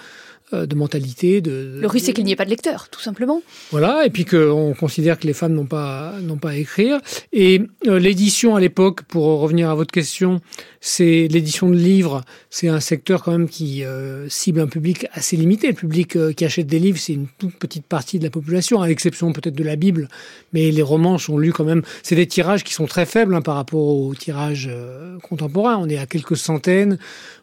de mentalité. De, le risque, c'est qu'il n'y ait pas de lecteur, tout simplement. Voilà, et puis qu'on considère que les femmes n'ont pas n'ont pas à écrire. Et euh, l'édition à l'époque, pour revenir à votre question, c'est l'édition de livres. C'est un secteur quand même qui euh, cible un public assez limité. Le public euh, qui achète des livres, c'est une toute petite partie de la population, à l'exception peut-être de la Bible. Mais les romans sont lus quand même. C'est des tirages qui sont très faibles hein, par rapport aux tirages euh, contemporains. On est à quelques centaines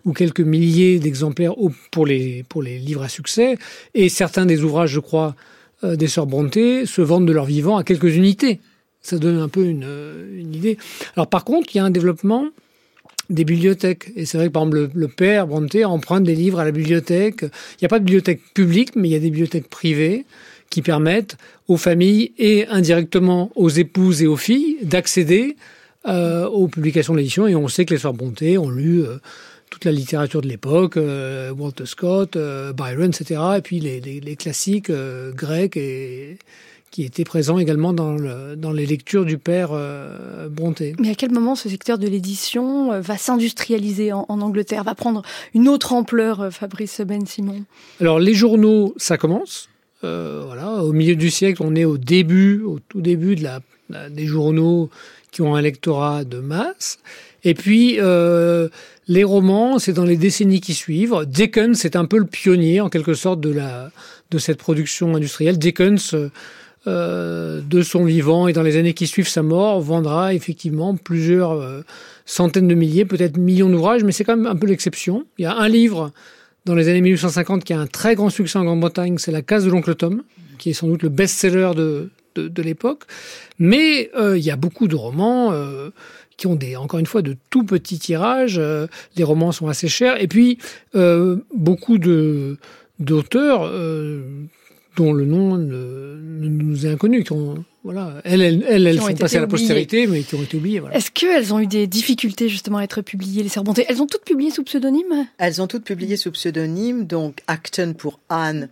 ou quelques milliers d'exemplaires pour les pour les livres à succès. Et certains des ouvrages, je crois, euh, des sœurs Brontë se vendent de leur vivant à quelques unités. Ça donne un peu une, une idée. Alors par contre, il y a un développement des bibliothèques. Et c'est vrai que par exemple le, père Brontë emprunte des livres à la bibliothèque. Il n'y a pas de bibliothèque publique, mais il y a des bibliothèques privées qui permettent aux familles et indirectement aux épouses et aux filles d'accéder euh, aux publications de l'édition. Et on sait que les sœurs Brontë ont lu euh, toute la littérature de l'époque, euh, Walter Scott, euh, Byron, etc. Et puis les, les, les classiques euh, grecs et qui était présent également dans, le, dans les lectures du père Bronté. Mais à quel moment ce secteur de l'édition va s'industrialiser en, en, Angleterre, va prendre une autre ampleur, Fabrice Ben Simon Alors les journaux, ça commence. Voilà, au milieu du siècle, on est au début, au tout début de la des journaux qui ont un lectorat de masse. Et puis euh, les romans, c'est dans les décennies qui suivent. Dickens, c'est un peu le pionnier en quelque sorte de la de cette production industrielle. Dickens euh, de son vivant et dans les années qui suivent sa mort, vendra effectivement plusieurs euh, centaines de milliers, peut-être millions d'ouvrages, mais c'est quand même un peu l'exception. Il y a un livre dans les années 1850 qui a un très grand succès en Grande-Bretagne, c'est La case de l'oncle Tom, qui est sans doute le best-seller de, de, de l'époque. Mais euh, il y a beaucoup de romans euh, qui ont des, encore une fois, de tout petits tirages. Euh, les romans sont assez chers. Et puis, euh, beaucoup de d'auteurs euh, dont le nom ne, ne nous est inconnu, qui ont, voilà, elles, elles, elles, elles sont passées à la postérité, mais qui ont été oubliées. Voilà. Est-ce qu'elles ont eu des difficultés justement à être publiées, les Brontë Elles ont toutes publié sous pseudonyme? Elles ont toutes publié sous pseudonyme, donc Acton pour Anne,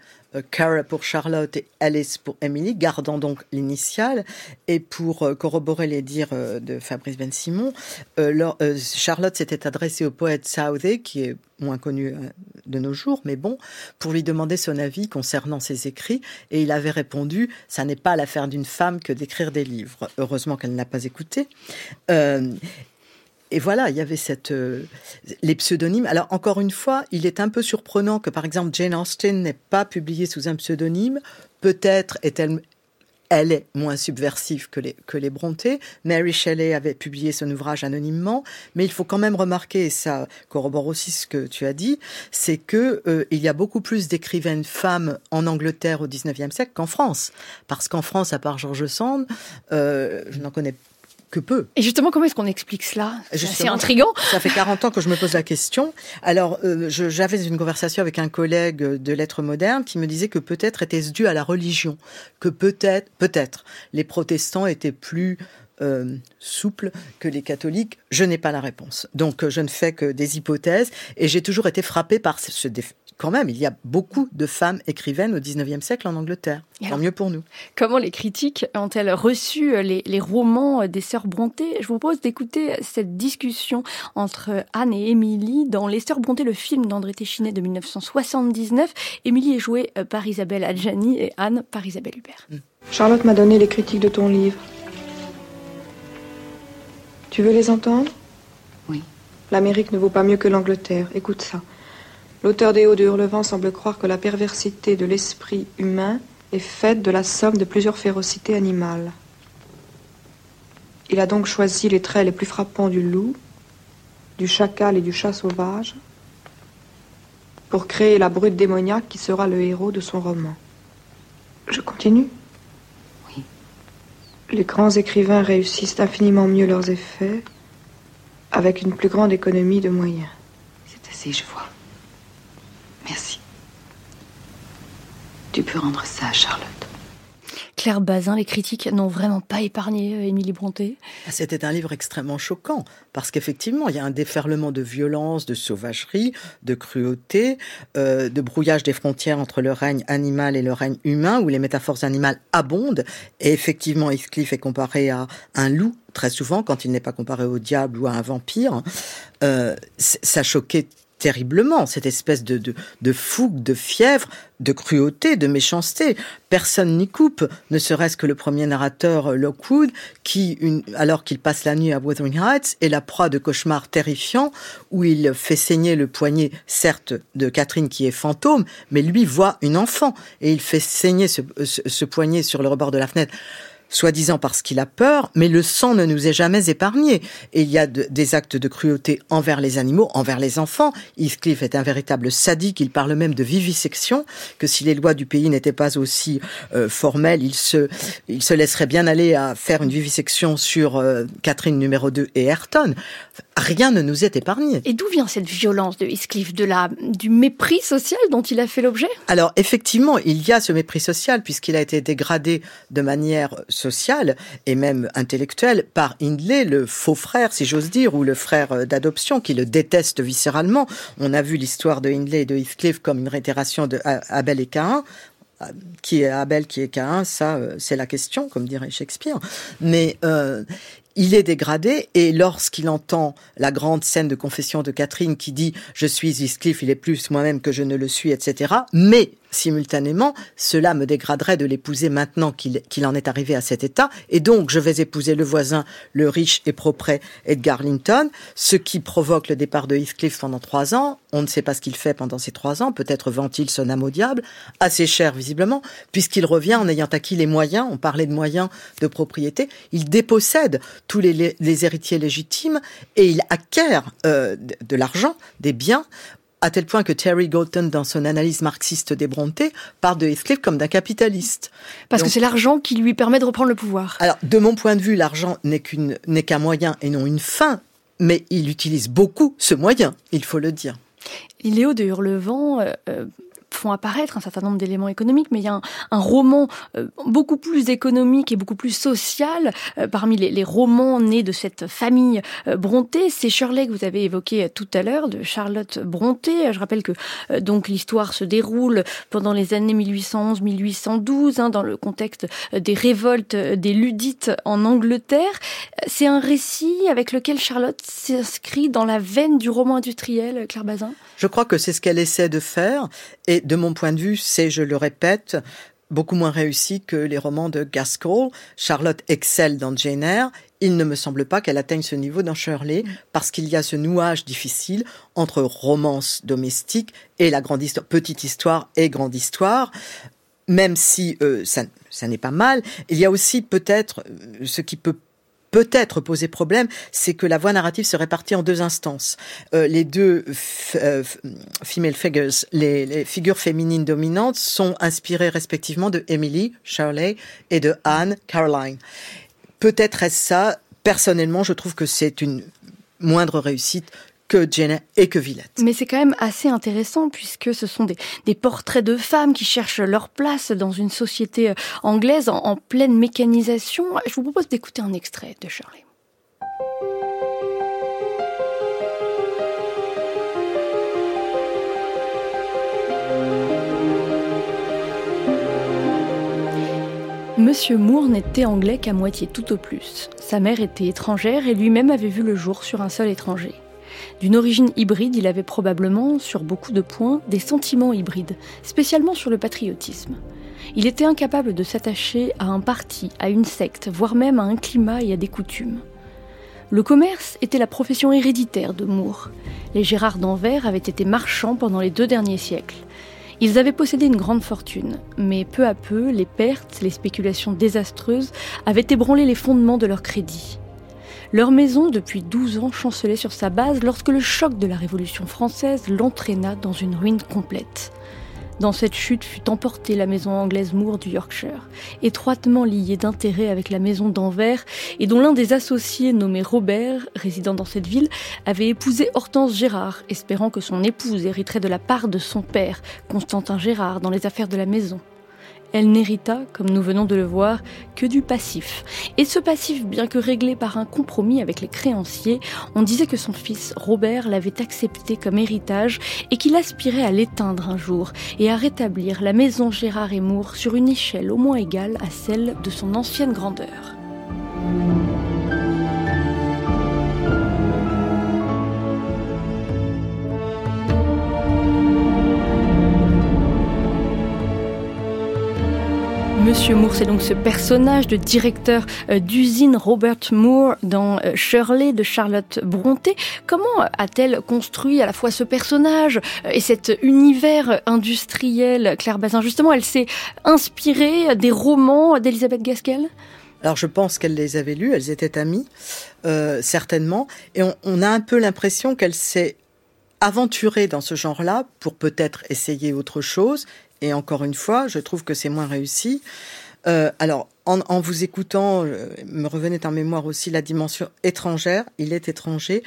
Cara pour Charlotte et Alice pour Emily, gardant donc l'initiale. Et pour euh, corroborer les dires euh, de Fabrice Ben Simon, euh, euh, Charlotte s'était adressée au poète Southey, qui est moins connu de nos jours, mais bon, pour lui demander son avis concernant ses écrits, et il avait répondu ça n'est pas l'affaire d'une femme que d'écrire des livres. Heureusement qu'elle n'a pas écouté. Euh, et voilà, il y avait cette, euh, les pseudonymes. Alors, encore une fois, il est un peu surprenant que, par exemple, Jane Austen n'ait pas publié sous un pseudonyme. Peut-être est-elle elle est moins subversive que les, que les Brontë. Mary Shelley avait publié son ouvrage anonymement, mais il faut quand même remarquer, et ça corrobore aussi ce que tu as dit, c'est que euh, il y a beaucoup plus d'écrivaines femmes en Angleterre au 19e siècle qu'en France. Parce qu'en France, à part George Sand, euh, je n'en connais que peu. Et justement, comment est-ce qu'on explique cela? C'est assez intriguant. Ça fait 40 ans que je me pose la question. Alors, euh, j'avais une conversation avec un collègue de lettres modernes qui me disait que peut-être était-ce dû à la religion, que peut-être, peut-être, les protestants étaient plus euh, souple que les catholiques Je n'ai pas la réponse. Donc je ne fais que des hypothèses et j'ai toujours été frappée par ce défi. Quand même, il y a beaucoup de femmes écrivaines au 19e siècle en Angleterre. Tant mieux pour nous. Comment les critiques ont-elles reçu les, les, romans des sœurs Brontë? Je vous propose d'écouter cette discussion entre Anne et Émilie dans Les sœurs Brontë, le film d'André Téchinet de 1979. Émilie est jouée par Isabelle Adjani et Anne par Isabelle Hubert. Charlotte m'a donné les critiques de ton livre. Tu veux les entendre? Oui. L'Amérique ne vaut pas mieux que l'Angleterre. Écoute ça. L'auteur des Hauts de Hurlevent semble croire que la perversité de l'esprit humain est faite de la somme de plusieurs férocités animales. Il a donc choisi les traits les plus frappants du loup, du chacal et du chat sauvage pour créer la brute démoniaque qui sera le héros de son roman. Je continue Oui. Les grands écrivains réussissent infiniment mieux leurs effets avec une plus grande économie de moyens. C'est assez, je vois. Tu peux rendre ça à Charlotte. Claire Bazin, les critiques n'ont vraiment pas épargné euh, Émilie Bronté. C'était un livre extrêmement choquant, parce qu'effectivement, il y a un déferlement de violence, de sauvagerie, de cruauté, euh, de brouillage des frontières entre le règne animal et le règne humain, où les métaphores animales abondent. Et effectivement, Heathcliff est comparé à un loup, très souvent, quand il n'est pas comparé au diable ou à un vampire. Euh, ça choquait terriblement, cette espèce de, de, de, fougue, de fièvre, de cruauté, de méchanceté. Personne n'y coupe, ne serait-ce que le premier narrateur Lockwood, qui, une, alors qu'il passe la nuit à Wuthering Heights, est la proie de cauchemars terrifiants, où il fait saigner le poignet, certes, de Catherine qui est fantôme, mais lui voit une enfant, et il fait saigner ce, ce, ce poignet sur le rebord de la fenêtre soi-disant parce qu'il a peur, mais le sang ne nous est jamais épargné. Et il y a de, des actes de cruauté envers les animaux, envers les enfants. Heathcliff est un véritable sadique, il parle même de vivisection, que si les lois du pays n'étaient pas aussi euh, formelles, il se, il se laisserait bien aller à faire une vivisection sur euh, Catherine numéro 2 et Ayrton. Rien ne nous est épargné. Et d'où vient cette violence de Heathcliff de la, Du mépris social dont il a fait l'objet? Alors effectivement, il y a ce mépris social puisqu'il a été dégradé de manière sociale et même intellectuelle par Hindley, le faux frère, si j'ose dire, ou le frère d'adoption, qui le déteste viscéralement. On a vu l'histoire de Hindley et de Heathcliff comme une réitération de Abel et Cain qui est Abel, qui est Cain, ça c'est la question, comme dirait Shakespeare. Mais euh, il est dégradé et lorsqu'il entend la grande scène de confession de Catherine qui dit je suis Heathcliff, il est plus moi-même que je ne le suis, etc. Mais simultanément, cela me dégraderait de l'épouser maintenant qu'il qu en est arrivé à cet état, et donc je vais épouser le voisin, le riche et propre Edgar Linton, ce qui provoque le départ de Heathcliff pendant trois ans. On ne sait pas ce qu'il fait pendant ces trois ans, peut-être vend-il son âme au diable, assez cher visiblement, puisqu'il revient en ayant acquis les moyens, on parlait de moyens de propriété, il dépossède tous les, les, héritiers légitimes et il acquiert euh, de l'argent, des biens à tel point que Terry Galton, dans son analyse marxiste des Brontë, parle de Heathcliff comme d'un capitaliste. Parce Donc, que c'est l'argent qui lui permet de reprendre le pouvoir. Alors, de mon point de vue, l'argent n'est qu'une n'est qu'un moyen et non une fin, mais il utilise beaucoup ce moyen, il faut le dire. Léo de Hurlevent euh, font apparaître un certain nombre d'éléments économiques, mais il y a un, roman euh, beaucoup plus économique et beaucoup plus social euh, parmi les, romans nés de cette famille euh, Bronté. C'est Shirley que vous avez évoqué tout à l'heure, de Charlotte Bronté. Je rappelle que donc l'histoire se déroule pendant les années 1811-1812, hein, dans le contexte des révoltes des Ludites en Angleterre. C'est un récit avec lequel Charlotte s'inscrit dans la veine du roman industriel, Claire Bazin? Je crois que c'est ce qu'elle essaie de faire. Et de mon point de vue, c'est, je le répète, beaucoup moins réussi que les romans de Gaskell. Charlotte excelle dans Jane Eyre. Il ne me semble pas qu'elle atteigne ce niveau dans Shirley, parce qu'il y a ce nouage difficile entre romance domestique et la grande histoire, petite histoire et grande histoire. Même si euh, ça, ça n'est pas mal, il y a aussi peut-être ce qui peut peut-être poser problème, c'est que la voix narrative se répartit en deux instances. Euh, les deux euh, female figures, les, les, figures féminines dominantes, sont inspirées respectivement de Emily, Shirley et de Anne, Caroline. Peut-être est-ce ça. Personnellement, je trouve que c'est une moindre réussite que Jenna et que Villette. Mais c'est quand même assez intéressant puisque ce sont des, portraits de femmes qui cherchent leur place dans une société anglaise en, pleine mécanisation. Je vous propose d'écouter un extrait de Shirley. Monsieur Moore n'était anglais qu'à moitié tout au plus. Sa mère était étrangère et lui-même avait vu le jour sur un sol étranger. D'une origine hybride, il avait probablement, sur beaucoup de points, des sentiments hybrides, spécialement sur le patriotisme. Il était incapable de s'attacher à un parti, à une secte, voire même à un climat et à des coutumes. Le commerce était la profession héréditaire de Moore. Les Gérard d'Anvers avaient été marchands pendant les deux derniers siècles. Ils avaient possédé une grande fortune, mais peu à peu, les pertes, les spéculations désastreuses avaient ébranlé les fondements de leur crédit. Leur maison, depuis 12 ans, chancelait sur sa base lorsque le choc de la Révolution française l'entraîna dans une ruine complète. Dans cette chute fut emportée la maison anglaise Moore du Yorkshire, étroitement liée d'intérêt avec la maison d'Anvers et dont l'un des associés nommé Robert, résidant dans cette ville, avait épousé Hortense Gérard, espérant que son épouse hériterait de la part de son père, Constantin Gérard, dans les affaires de la maison elle n'hérita, comme nous venons de le voir, que du passif. Et ce passif, bien que réglé par un compromis avec les créanciers, on disait que son fils Robert l'avait accepté comme héritage et qu'il aspirait à l'éteindre un jour et à rétablir la maison Gérard et Moore sur une échelle au moins égale à celle de son ancienne grandeur. Monsieur Moore, c'est donc ce personnage de directeur euh, d'usine Robert Moore dans euh, Shirley de Charlotte Brontë. Comment a-t-elle construit à la fois ce personnage euh, et cet univers industriel, Claire Bazin? Justement, elle s'est inspirée des romans d'Elisabeth Gaskell? Alors je pense qu'elle les avait lus, elles étaient amies, certainement, et on, on, a un peu l'impression qu'elle s'est aventurée dans ce genre-là pour peut-être essayer autre chose, et encore une fois, je trouve que c'est moins réussi. Euh, alors, en, vous écoutant, euh, me revenait en mémoire aussi la dimension étrangère. Il est étranger.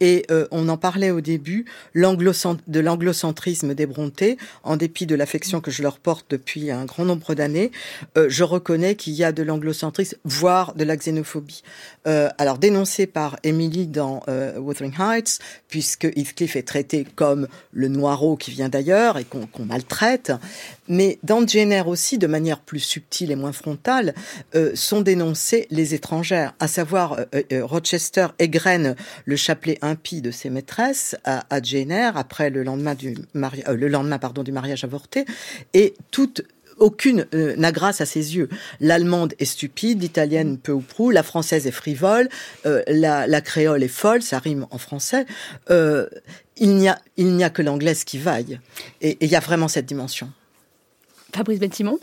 Et euh, on en parlait au début de l'anglocentrisme des Brontë. En dépit de l'affection que je leur porte depuis un grand nombre d'années, euh, je reconnais qu'il y a de l'anglocentrisme, voire de la xénophobie. Alors, dénoncé par Emily dans Wuthering Heights, puisque Heathcliff est traité comme le noireau qui vient d'ailleurs et qu'on qu maltraite. Mais dans Jenner aussi, de manière plus subtile et moins frontale, euh, sont dénoncées les étrangères, à savoir euh, euh, Rochester égrène le chapelet impie de ses maîtresses à, Jenner après le lendemain du, euh, le lendemain pardon, du mariage avorté, et aucune euh, n'a grâce à ses yeux. L'allemande est stupide, l'italienne peu ou prou, la française est frivole, euh, la, créole est folle, ça rime en français. Euh, il n'y a, a que l'anglaise qui vaille. Et il y a vraiment cette dimension. Fabrice Ben Simon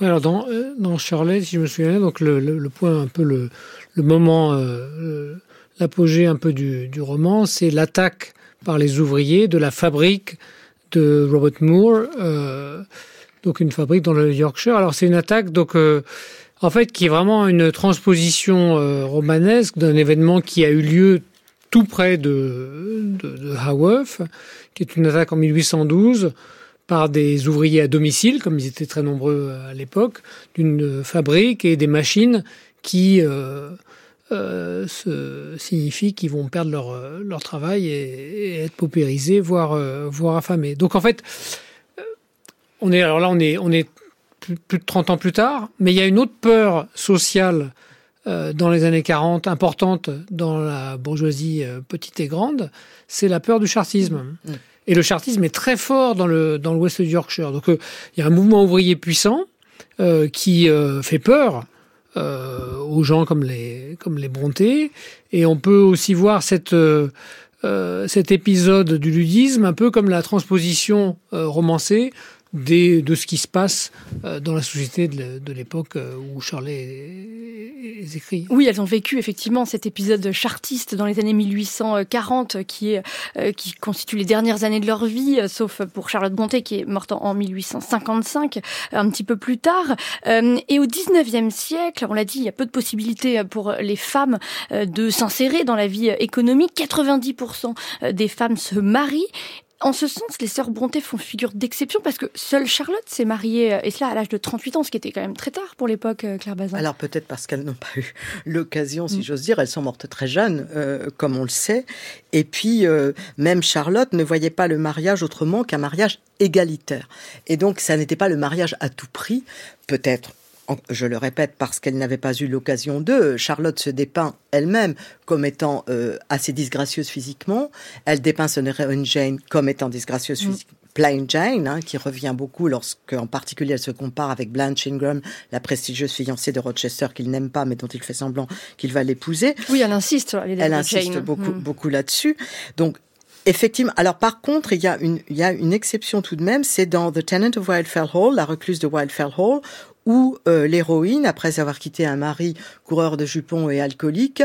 oui, alors dans, dans Shirley, si je me souviens, donc le, point, un peu le, moment, euh, l'apogée un peu du, roman, c'est l'attaque par les ouvriers de la fabrique de Robert Moore, euh, donc une fabrique dans le Yorkshire. Alors c'est une attaque donc euh, en fait qui est vraiment une transposition euh, romanesque d'un événement qui a eu lieu tout près de, de Haworth, qui est une attaque en 1812 par des ouvriers à domicile, comme ils étaient très nombreux à l'époque, d'une fabrique et des machines qui euh, euh, signifient qu'ils vont perdre leur, travail et, être paupérisés, voire, euh, voire affamés. Donc en fait, on est alors là, on est, plus, de 30 ans plus tard, mais il y a une autre peur sociale euh, dans les années 40 importante dans la bourgeoisie euh, petite et grande, c'est la peur du chartisme. Mmh. Et le chartisme est très fort dans le dans l'ouest du Yorkshire. Donc euh, il y a un mouvement ouvrier puissant euh, qui euh, fait peur euh, aux gens comme les comme les. Et on peut aussi voir cette euh, cet épisode du ludisme un peu comme la transposition romancée de ce qui se passe euh, dans la société de l'époque euh, où Charlet est écrit. Oui, elles ont vécu effectivement cet épisode chartiste dans les années 1840 qui, est, euh, qui constitue les dernières années de leur vie, sauf pour Charlotte Bonté qui est morte en 1855, un petit peu plus tard. Et au 19e siècle, on l'a dit, il y a peu de possibilités pour les femmes de s'insérer dans la vie économique. 90% des femmes se marient en ce sens, les sœurs Brontë font figure d'exception parce que seule Charlotte s'est mariée, et cela à l'âge de 38 ans, ce qui était quand même très tard pour l'époque, Claire Bazin. Alors peut-être parce qu'elles n'ont pas eu l'occasion, si mm. j'ose dire, elles sont mortes très jeunes, euh, comme on le sait. Et puis, euh, même Charlotte ne voyait pas le mariage autrement qu'un mariage égalitaire. Et donc, ça n'était pas le mariage à tout prix, peut-être je le répète, parce qu'elle n'avait pas eu l'occasion d'eux, Charlotte se dépeint elle-même comme étant euh, assez disgracieuse physiquement. Elle dépeint son héroïne Jane comme étant disgracieuse mm. Plain Jane, hein, qui revient beaucoup lorsque, en particulier, elle se compare avec Blanche Ingram, la prestigieuse fiancée de Rochester qu'il n'aime pas, mais dont il fait semblant qu'il va l'épouser. Oui, elle insiste. Elle insiste beaucoup, mm. beaucoup là-dessus. Donc, Effectivement. Alors par contre, il y a une, il y a une exception tout de même, c'est dans The Tenant of Wildfell Hall, la recluse de Wildfell Hall, où euh, l'héroïne, après avoir quitté un mari coureur de jupons et alcoolique,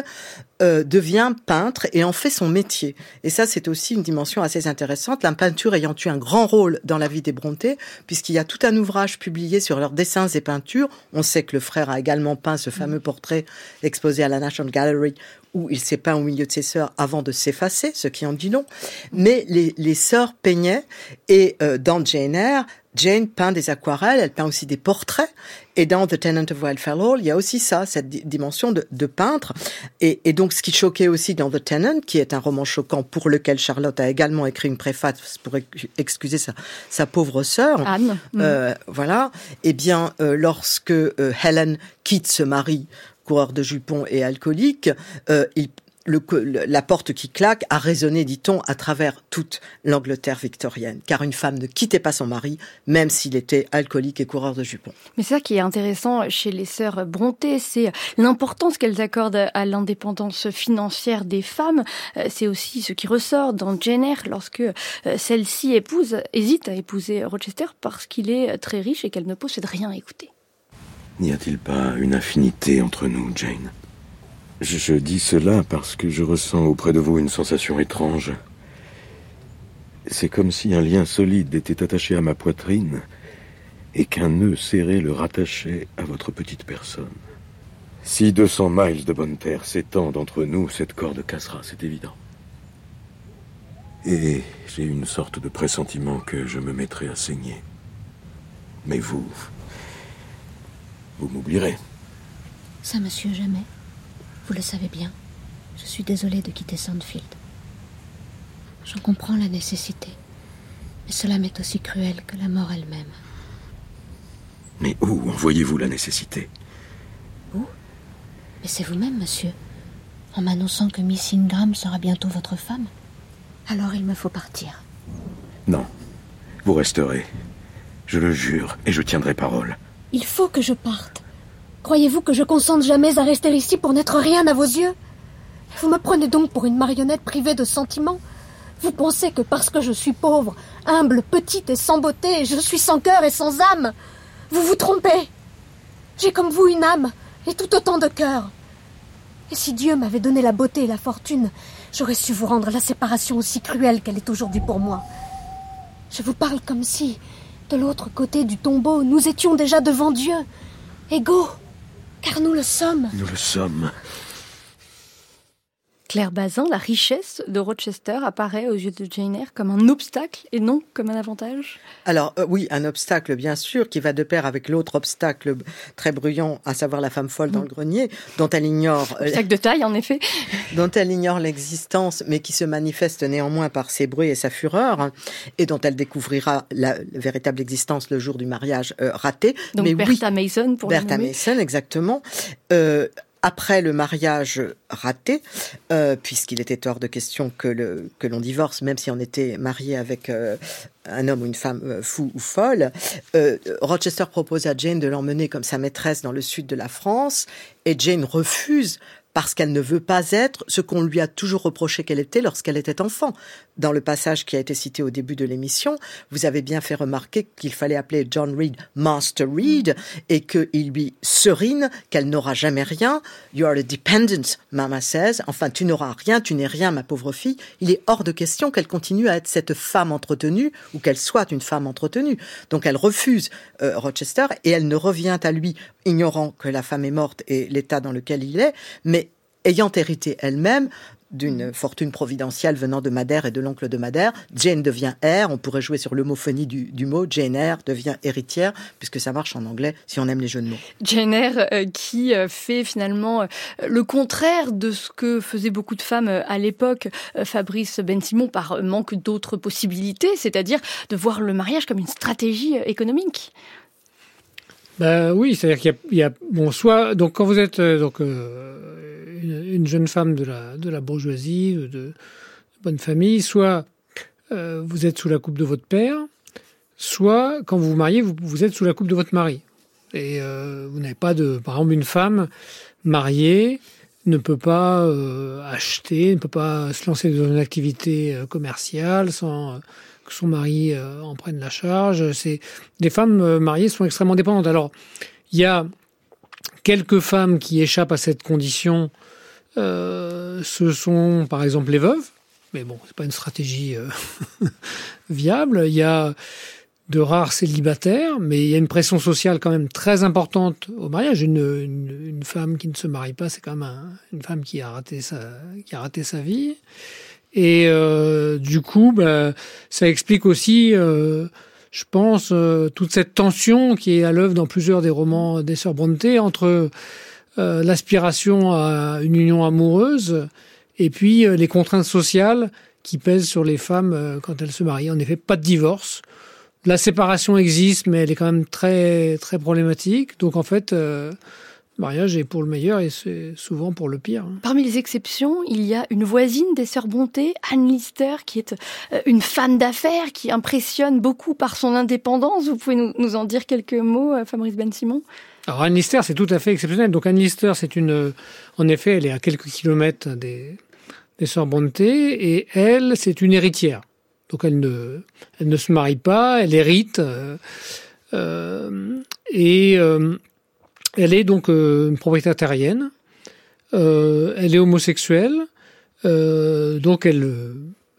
euh, devient peintre et en fait son métier. Et ça, c'est aussi une dimension assez intéressante, la peinture ayant eu un grand rôle dans la vie des Brontë, puisqu'il y a tout un ouvrage publié sur leurs dessins et peintures. On sait que le frère a également peint ce fameux portrait exposé à la National Gallery où il s'est peint au milieu de ses sœurs avant de s'effacer, ce qui en dit long. Mais les, les sœurs peignaient et euh, dans Jane Eyre, Jane peint des aquarelles, elle peint aussi des portraits. Et dans The Tenant of Wildfell Hall, il y a aussi ça, cette dimension de, de peintre. Et, et, donc, ce qui choquait aussi dans The Tenant, qui est un roman choquant pour lequel Charlotte a également écrit une préface pour excuser sa, sa pauvre sœur. Anne. Euh, voilà. Eh bien, euh, lorsque euh, Helen quitte ce mari coureur de jupons et alcoolique, euh, la porte qui claque a résonné, dit-on, à travers toute l'Angleterre victorienne, car une femme ne quittait pas son mari, même s'il était alcoolique et coureur de jupons. Mais ça qui est intéressant chez les sœurs Brontë, c'est l'importance qu'elles accordent à l'indépendance financière des femmes. Euh, c'est aussi ce qui ressort dans Jenner lorsque euh, celle-ci épouse, hésite à épouser Rochester parce qu'il est très riche et qu'elle ne possède rien. Écoutez. N'y a-t-il pas une infinité entre nous, Jane? Je, dis cela parce que je ressens auprès de vous une sensation étrange. C'est comme si un lien solide était attaché à ma poitrine et qu'un nœud serré le rattachait à votre petite personne. Si 200 miles de bonne terre s'étendent entre nous, cette corde cassera, c'est évident. Et j'ai une sorte de pressentiment que je me mettrai à saigner. Mais vous, vous m'oublierez. Ça, monsieur, jamais. Vous le savez bien, je suis désolée de quitter Sandfield. J'en comprends la nécessité, mais cela m'est aussi cruel que la mort elle-même. Mais où envoyez-vous la nécessité? Où? Mais c'est vous-même, monsieur, en m'annonçant que Miss Ingram sera bientôt votre femme. Alors il me faut partir. Non, vous resterez. Je le jure, et je tiendrai parole. Il faut que je parte. Croyez-vous que je consente jamais à rester ici pour n'être rien à vos yeux? Vous me prenez donc pour une marionnette privée de sentiments? Vous pensez que parce que je suis pauvre, humble, petite et sans beauté, je suis sans cœur et sans âme? Vous vous trompez J'ai comme vous une âme et tout autant de cœur. Et si Dieu m'avait donné la beauté et la fortune, j'aurais su vous rendre la séparation aussi cruelle qu'elle est aujourd'hui pour moi. Je vous parle comme si, de l'autre côté du tombeau, nous étions déjà devant Dieu, égaux. Car nous le sommes. Nous le sommes. Claire Bazin, la richesse de Rochester apparaît aux yeux de Jane Eyre comme un obstacle et non comme un avantage? Alors euh, oui, un obstacle bien sûr qui va de pair avec l'autre obstacle très bruyant, à savoir la femme folle dans le mm. grenier, dont elle ignore... Euh, obstacle de taille en effet. dont elle ignore l'existence, mais qui se manifeste néanmoins par ses bruits et sa fureur, et dont elle découvrira la, véritable existence le jour du mariage euh, raté. Donc mais Bertha Mason pour Bertha Mason, exactement. Euh, après le mariage raté, euh, puisqu'il était hors de question que l'on divorce, même si on était marié avec euh, un homme ou une femme euh, fou ou folle, Rochester propose à Jane de l'emmener comme sa maîtresse dans le sud de la France, et Jane refuse parce qu'elle ne veut pas être ce qu'on lui a toujours reproché qu'elle était lorsqu'elle était enfant. Dans le passage qui a été cité au début de l'émission, vous avez bien fait remarquer qu'il fallait appeler John Reed Master Reed et qu'il lui serine qu'elle n'aura jamais rien. You are a dependent, Mama says. Enfin, tu n'auras rien, tu n'es rien, ma pauvre fille. Il est hors de question qu'elle continue à être cette femme entretenue ou qu'elle soit une femme entretenue. Donc elle refuse euh, Rochester et elle ne revient à lui ignorant que la femme est morte et l'état dans lequel il est, mais ayant hérité elle-même d'une fortune providentielle venant de Madère et de l'oncle de Madère, Jane devient heir. On pourrait jouer sur l'homophonie du, mot. Jane Eyre devient héritière, puisque ça marche en anglais si on aime les jeux de mots. Jane Eyre euh, qui euh, fait finalement euh, le contraire de ce que faisaient beaucoup de femmes à l'époque, Fabrice Ben Simon, par manque d'autres possibilités, c'est-à-dire de voir le mariage comme une stratégie économique. Ben oui, c'est-à-dire qu'il y, a, bon, soit donc quand vous êtes euh, donc euh, une, jeune femme de la de la bourgeoisie, de, bonne famille, soit euh, vous êtes sous la coupe de votre père, soit quand vous vous mariez, vous, vous êtes sous la coupe de votre mari. Et vous n'avez pas de... Par exemple, une femme mariée ne peut pas acheter, ne peut pas se lancer dans une activité commerciale sans que son mari en prenne la charge. C'est des femmes mariées sont extrêmement dépendantes. Alors il y a quelques femmes qui échappent à cette condition. ce sont par exemple les veuves mais bon, c'est pas une stratégie euh, viable. Il y a de rares célibataires, mais il y a une pression sociale quand même très importante au mariage. Une, une, femme qui ne se marie pas, c'est quand même une femme qui a raté sa, qui a raté sa vie. Et euh, du coup, bah, ça explique aussi, euh, je pense, toute cette tension qui est à l'œuvre dans plusieurs des romans des Sœurs Brontë entre l'aspiration à une union amoureuse et puis euh, les contraintes sociales qui pèsent sur les femmes euh, quand elles se marient. En effet, pas de divorce. La séparation existe, mais elle est quand même très très problématique. Donc en fait, euh, mariage est pour le meilleur et c'est souvent pour le pire. Hein. Parmi les exceptions, il y a une voisine des Sœurs Bonté, Anne Lister, qui est une femme d'affaires, qui impressionne beaucoup par son indépendance. Vous pouvez nous, nous en dire quelques mots, Fabrice Ben Simon alors Anne Lister, c'est tout à fait exceptionnel. Donc Anne Lister, c'est une, en effet, elle est à quelques kilomètres des, des sœurs Bronté, et elle, c'est une héritière. Donc elle ne, elle ne se marie pas, elle hérite, euh, euh, et euh, elle est donc une propriétaire terrienne. elle est homosexuelle, donc elle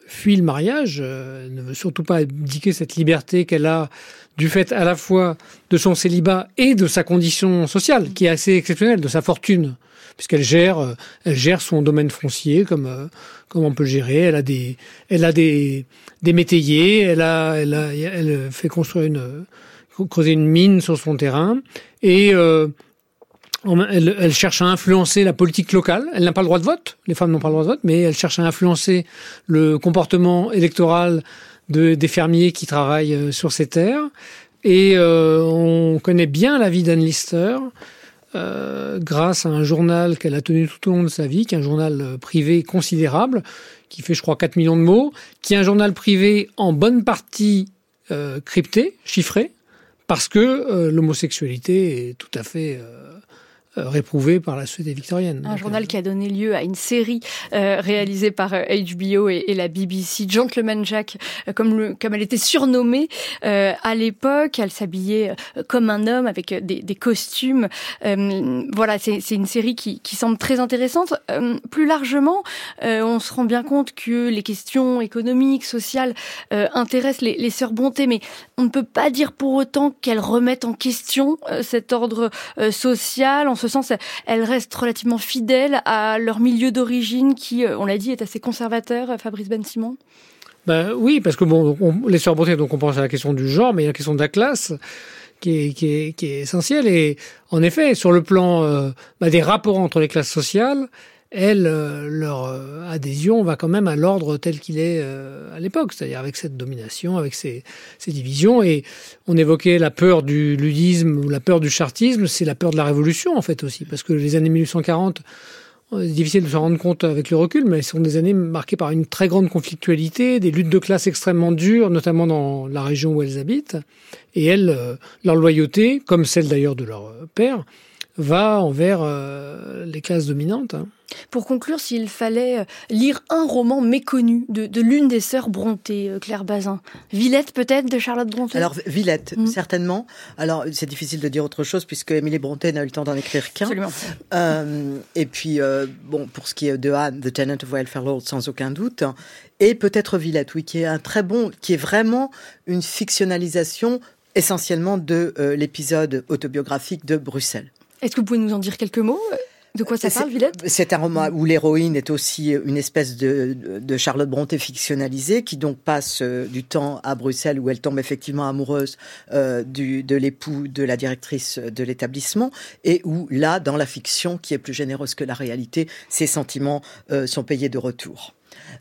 fuit le mariage, elle ne veut surtout pas abdiquer cette liberté qu'elle a du fait à la fois de son célibat et de sa condition sociale, qui est assez exceptionnelle, de sa fortune puisqu'elle gère, euh, elle gère son domaine foncier comme euh, comme on peut gérer. Elle a des, elle a des des métayers, elle a, elle a, elle fait construire une creuser une mine sur son terrain et euh, elle, cherche à influencer la politique locale. Elle n'a pas le droit de vote. Les femmes n'ont pas le droit de vote, mais elle cherche à influencer le comportement électoral de, des fermiers qui travaillent sur ces terres. Et on connaît bien la vie d'Anne Lister. Euh, grâce à un journal qu'elle a tenu tout au long de sa vie, qui est un journal euh, privé considérable, qui fait je crois 4 millions de mots, qui est un journal privé en bonne partie euh, crypté, chiffré, parce que l'homosexualité est tout à fait euh, réprouvé par la société victorienne. Un journal qui a donné lieu à une série euh, réalisée par HBO euh, et, la BBC, Gentleman Jack, comme, le, comme elle était surnommée à l'époque. Elle s'habillait comme un homme avec des, des costumes. voilà, c'est une série qui, qui, semble très intéressante. plus largement, on se rend bien compte que les questions économiques, sociales intéressent les, les sœurs Bonté, mais on ne peut pas dire pour autant qu'elles remettent en question cet ordre social. Ce sens, elles restent relativement fidèles à leur milieu d'origine qui, euh, on l'a dit, est assez conservateur, euh, Fabrice Ben Simon ben, Oui, parce que bon, les sœurs Bonté, donc on pense à la question du genre, mais il y a la question de la classe. Qui est, essentielle et en effet sur le plan euh, ben, des rapports entre les classes sociales elles, euh, leur euh, adhésion va quand même à l'ordre tel qu'il est euh, à l'époque, c'est-à-dire avec cette domination, avec ces, ces, divisions. Et on évoquait la peur du ludisme ou la peur du chartisme, c'est la peur de la révolution en fait aussi, parce que les années 1840, c'est difficile de se rendre compte avec le recul, mais ce sont des années marquées par une très grande conflictualité, des luttes de classe extrêmement dures, notamment dans la région où elles habitent. Et elles, leur loyauté, comme celle d'ailleurs de leur père, va envers les classes dominantes. Hein. Pour conclure, s'il fallait euh, lire un roman méconnu de, l'une des sœurs Bronté, euh, Claire Bazin, Villette peut-être de Charlotte Bronté Alors Villette, mm. certainement. Alors c'est difficile de dire autre chose puisque Émilie Bronté n'a eu le temps d'en écrire qu'un. Absolument. Euh, et puis bon, pour ce qui est de Anne, The Tenant of Welfare Lord, sans aucun doute. Et peut-être Villette, oui, qui est un très bon, qui est vraiment une fictionnalisation essentiellement de l'épisode autobiographique de Bruxelles. Est-ce que vous pouvez nous en dire quelques mots? De quoi ça parle, Villette? C'est un roman où l'héroïne est aussi une espèce de, de, Charlotte Brontë fictionnalisée, qui donc passe euh, du temps à Bruxelles, où elle tombe effectivement amoureuse euh, du, de l'époux de la directrice de l'établissement, et où là, dans la fiction, qui est plus généreuse que la réalité, ses sentiments euh, sont payés de retour.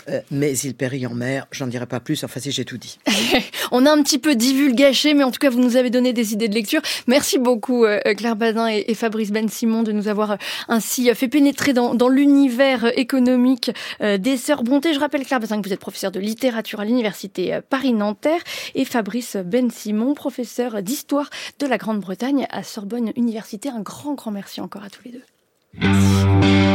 Euh, mais il périt en mer, j'en dirai pas plus, enfin si j'ai tout dit. On a un petit peu divulgaché, mais en tout cas vous nous avez donné des idées de lecture. Merci beaucoup euh, Claire Bazin et, Fabrice Ben Simon de nous avoir euh, ainsi fait pénétrer dans, l'univers économique des Sœurs Bonté. Je rappelle Claire Bazin que vous êtes professeur de littérature à l'université Paris-Nanterre et Fabrice Ben Simon, professeur d'histoire de la Grande-Bretagne à Sorbonne Université. Un grand grand merci encore à tous les deux.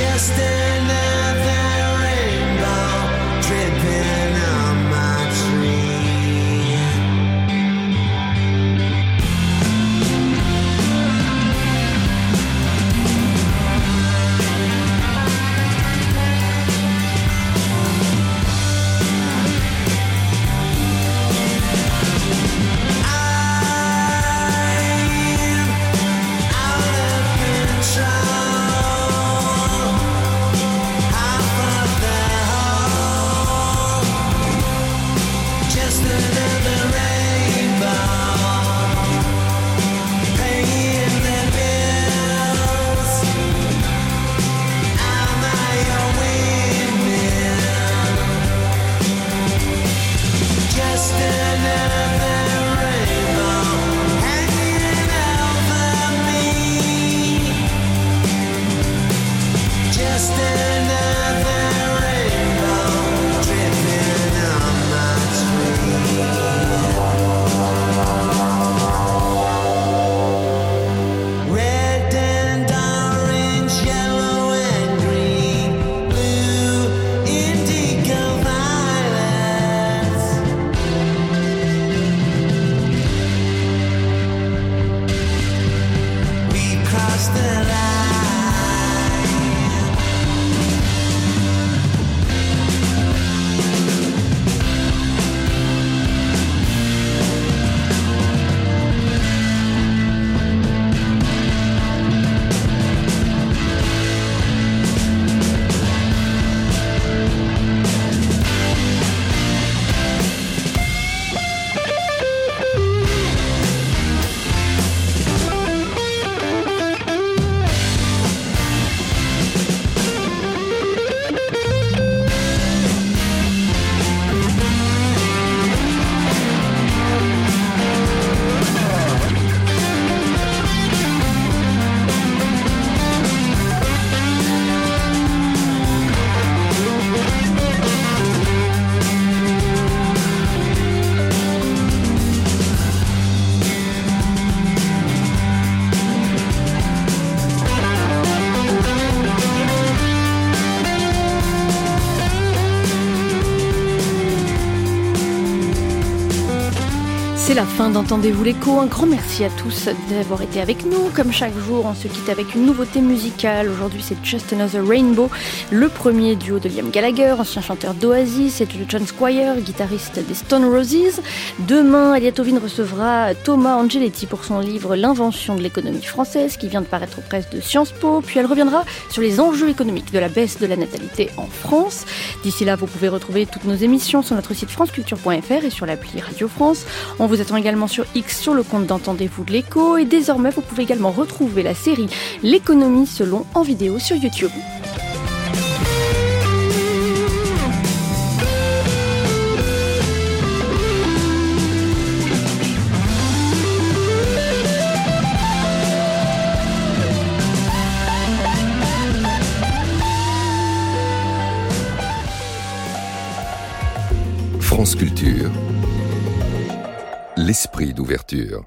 just la fin d'Entendez-vous l'écho. Un grand merci à tous d'avoir été avec nous. Comme chaque jour, on se quitte avec une nouveauté musicale. Aujourd'hui, c'est Just Another Rainbow, le premier duo de Liam Gallagher, ancien chanteur d'Oasis, et de John Squire, guitariste des Stone Roses. Demain, Eliatovin recevra Thomas Angeletti pour son livre L'invention de l'économie française, qui vient de paraître aux presses de Sciences Po. Puis elle reviendra sur les enjeux économiques de la baisse de la natalité en France. D'ici là, vous pouvez retrouver toutes nos émissions sur notre site franceculture.fr et sur l'appli Radio France. On vous attend également sur X sur le compte d'Entendez-vous de l'écho et désormais vous pouvez également retrouver la série L'économie selon en vidéo sur YouTube. L'esprit d'ouverture.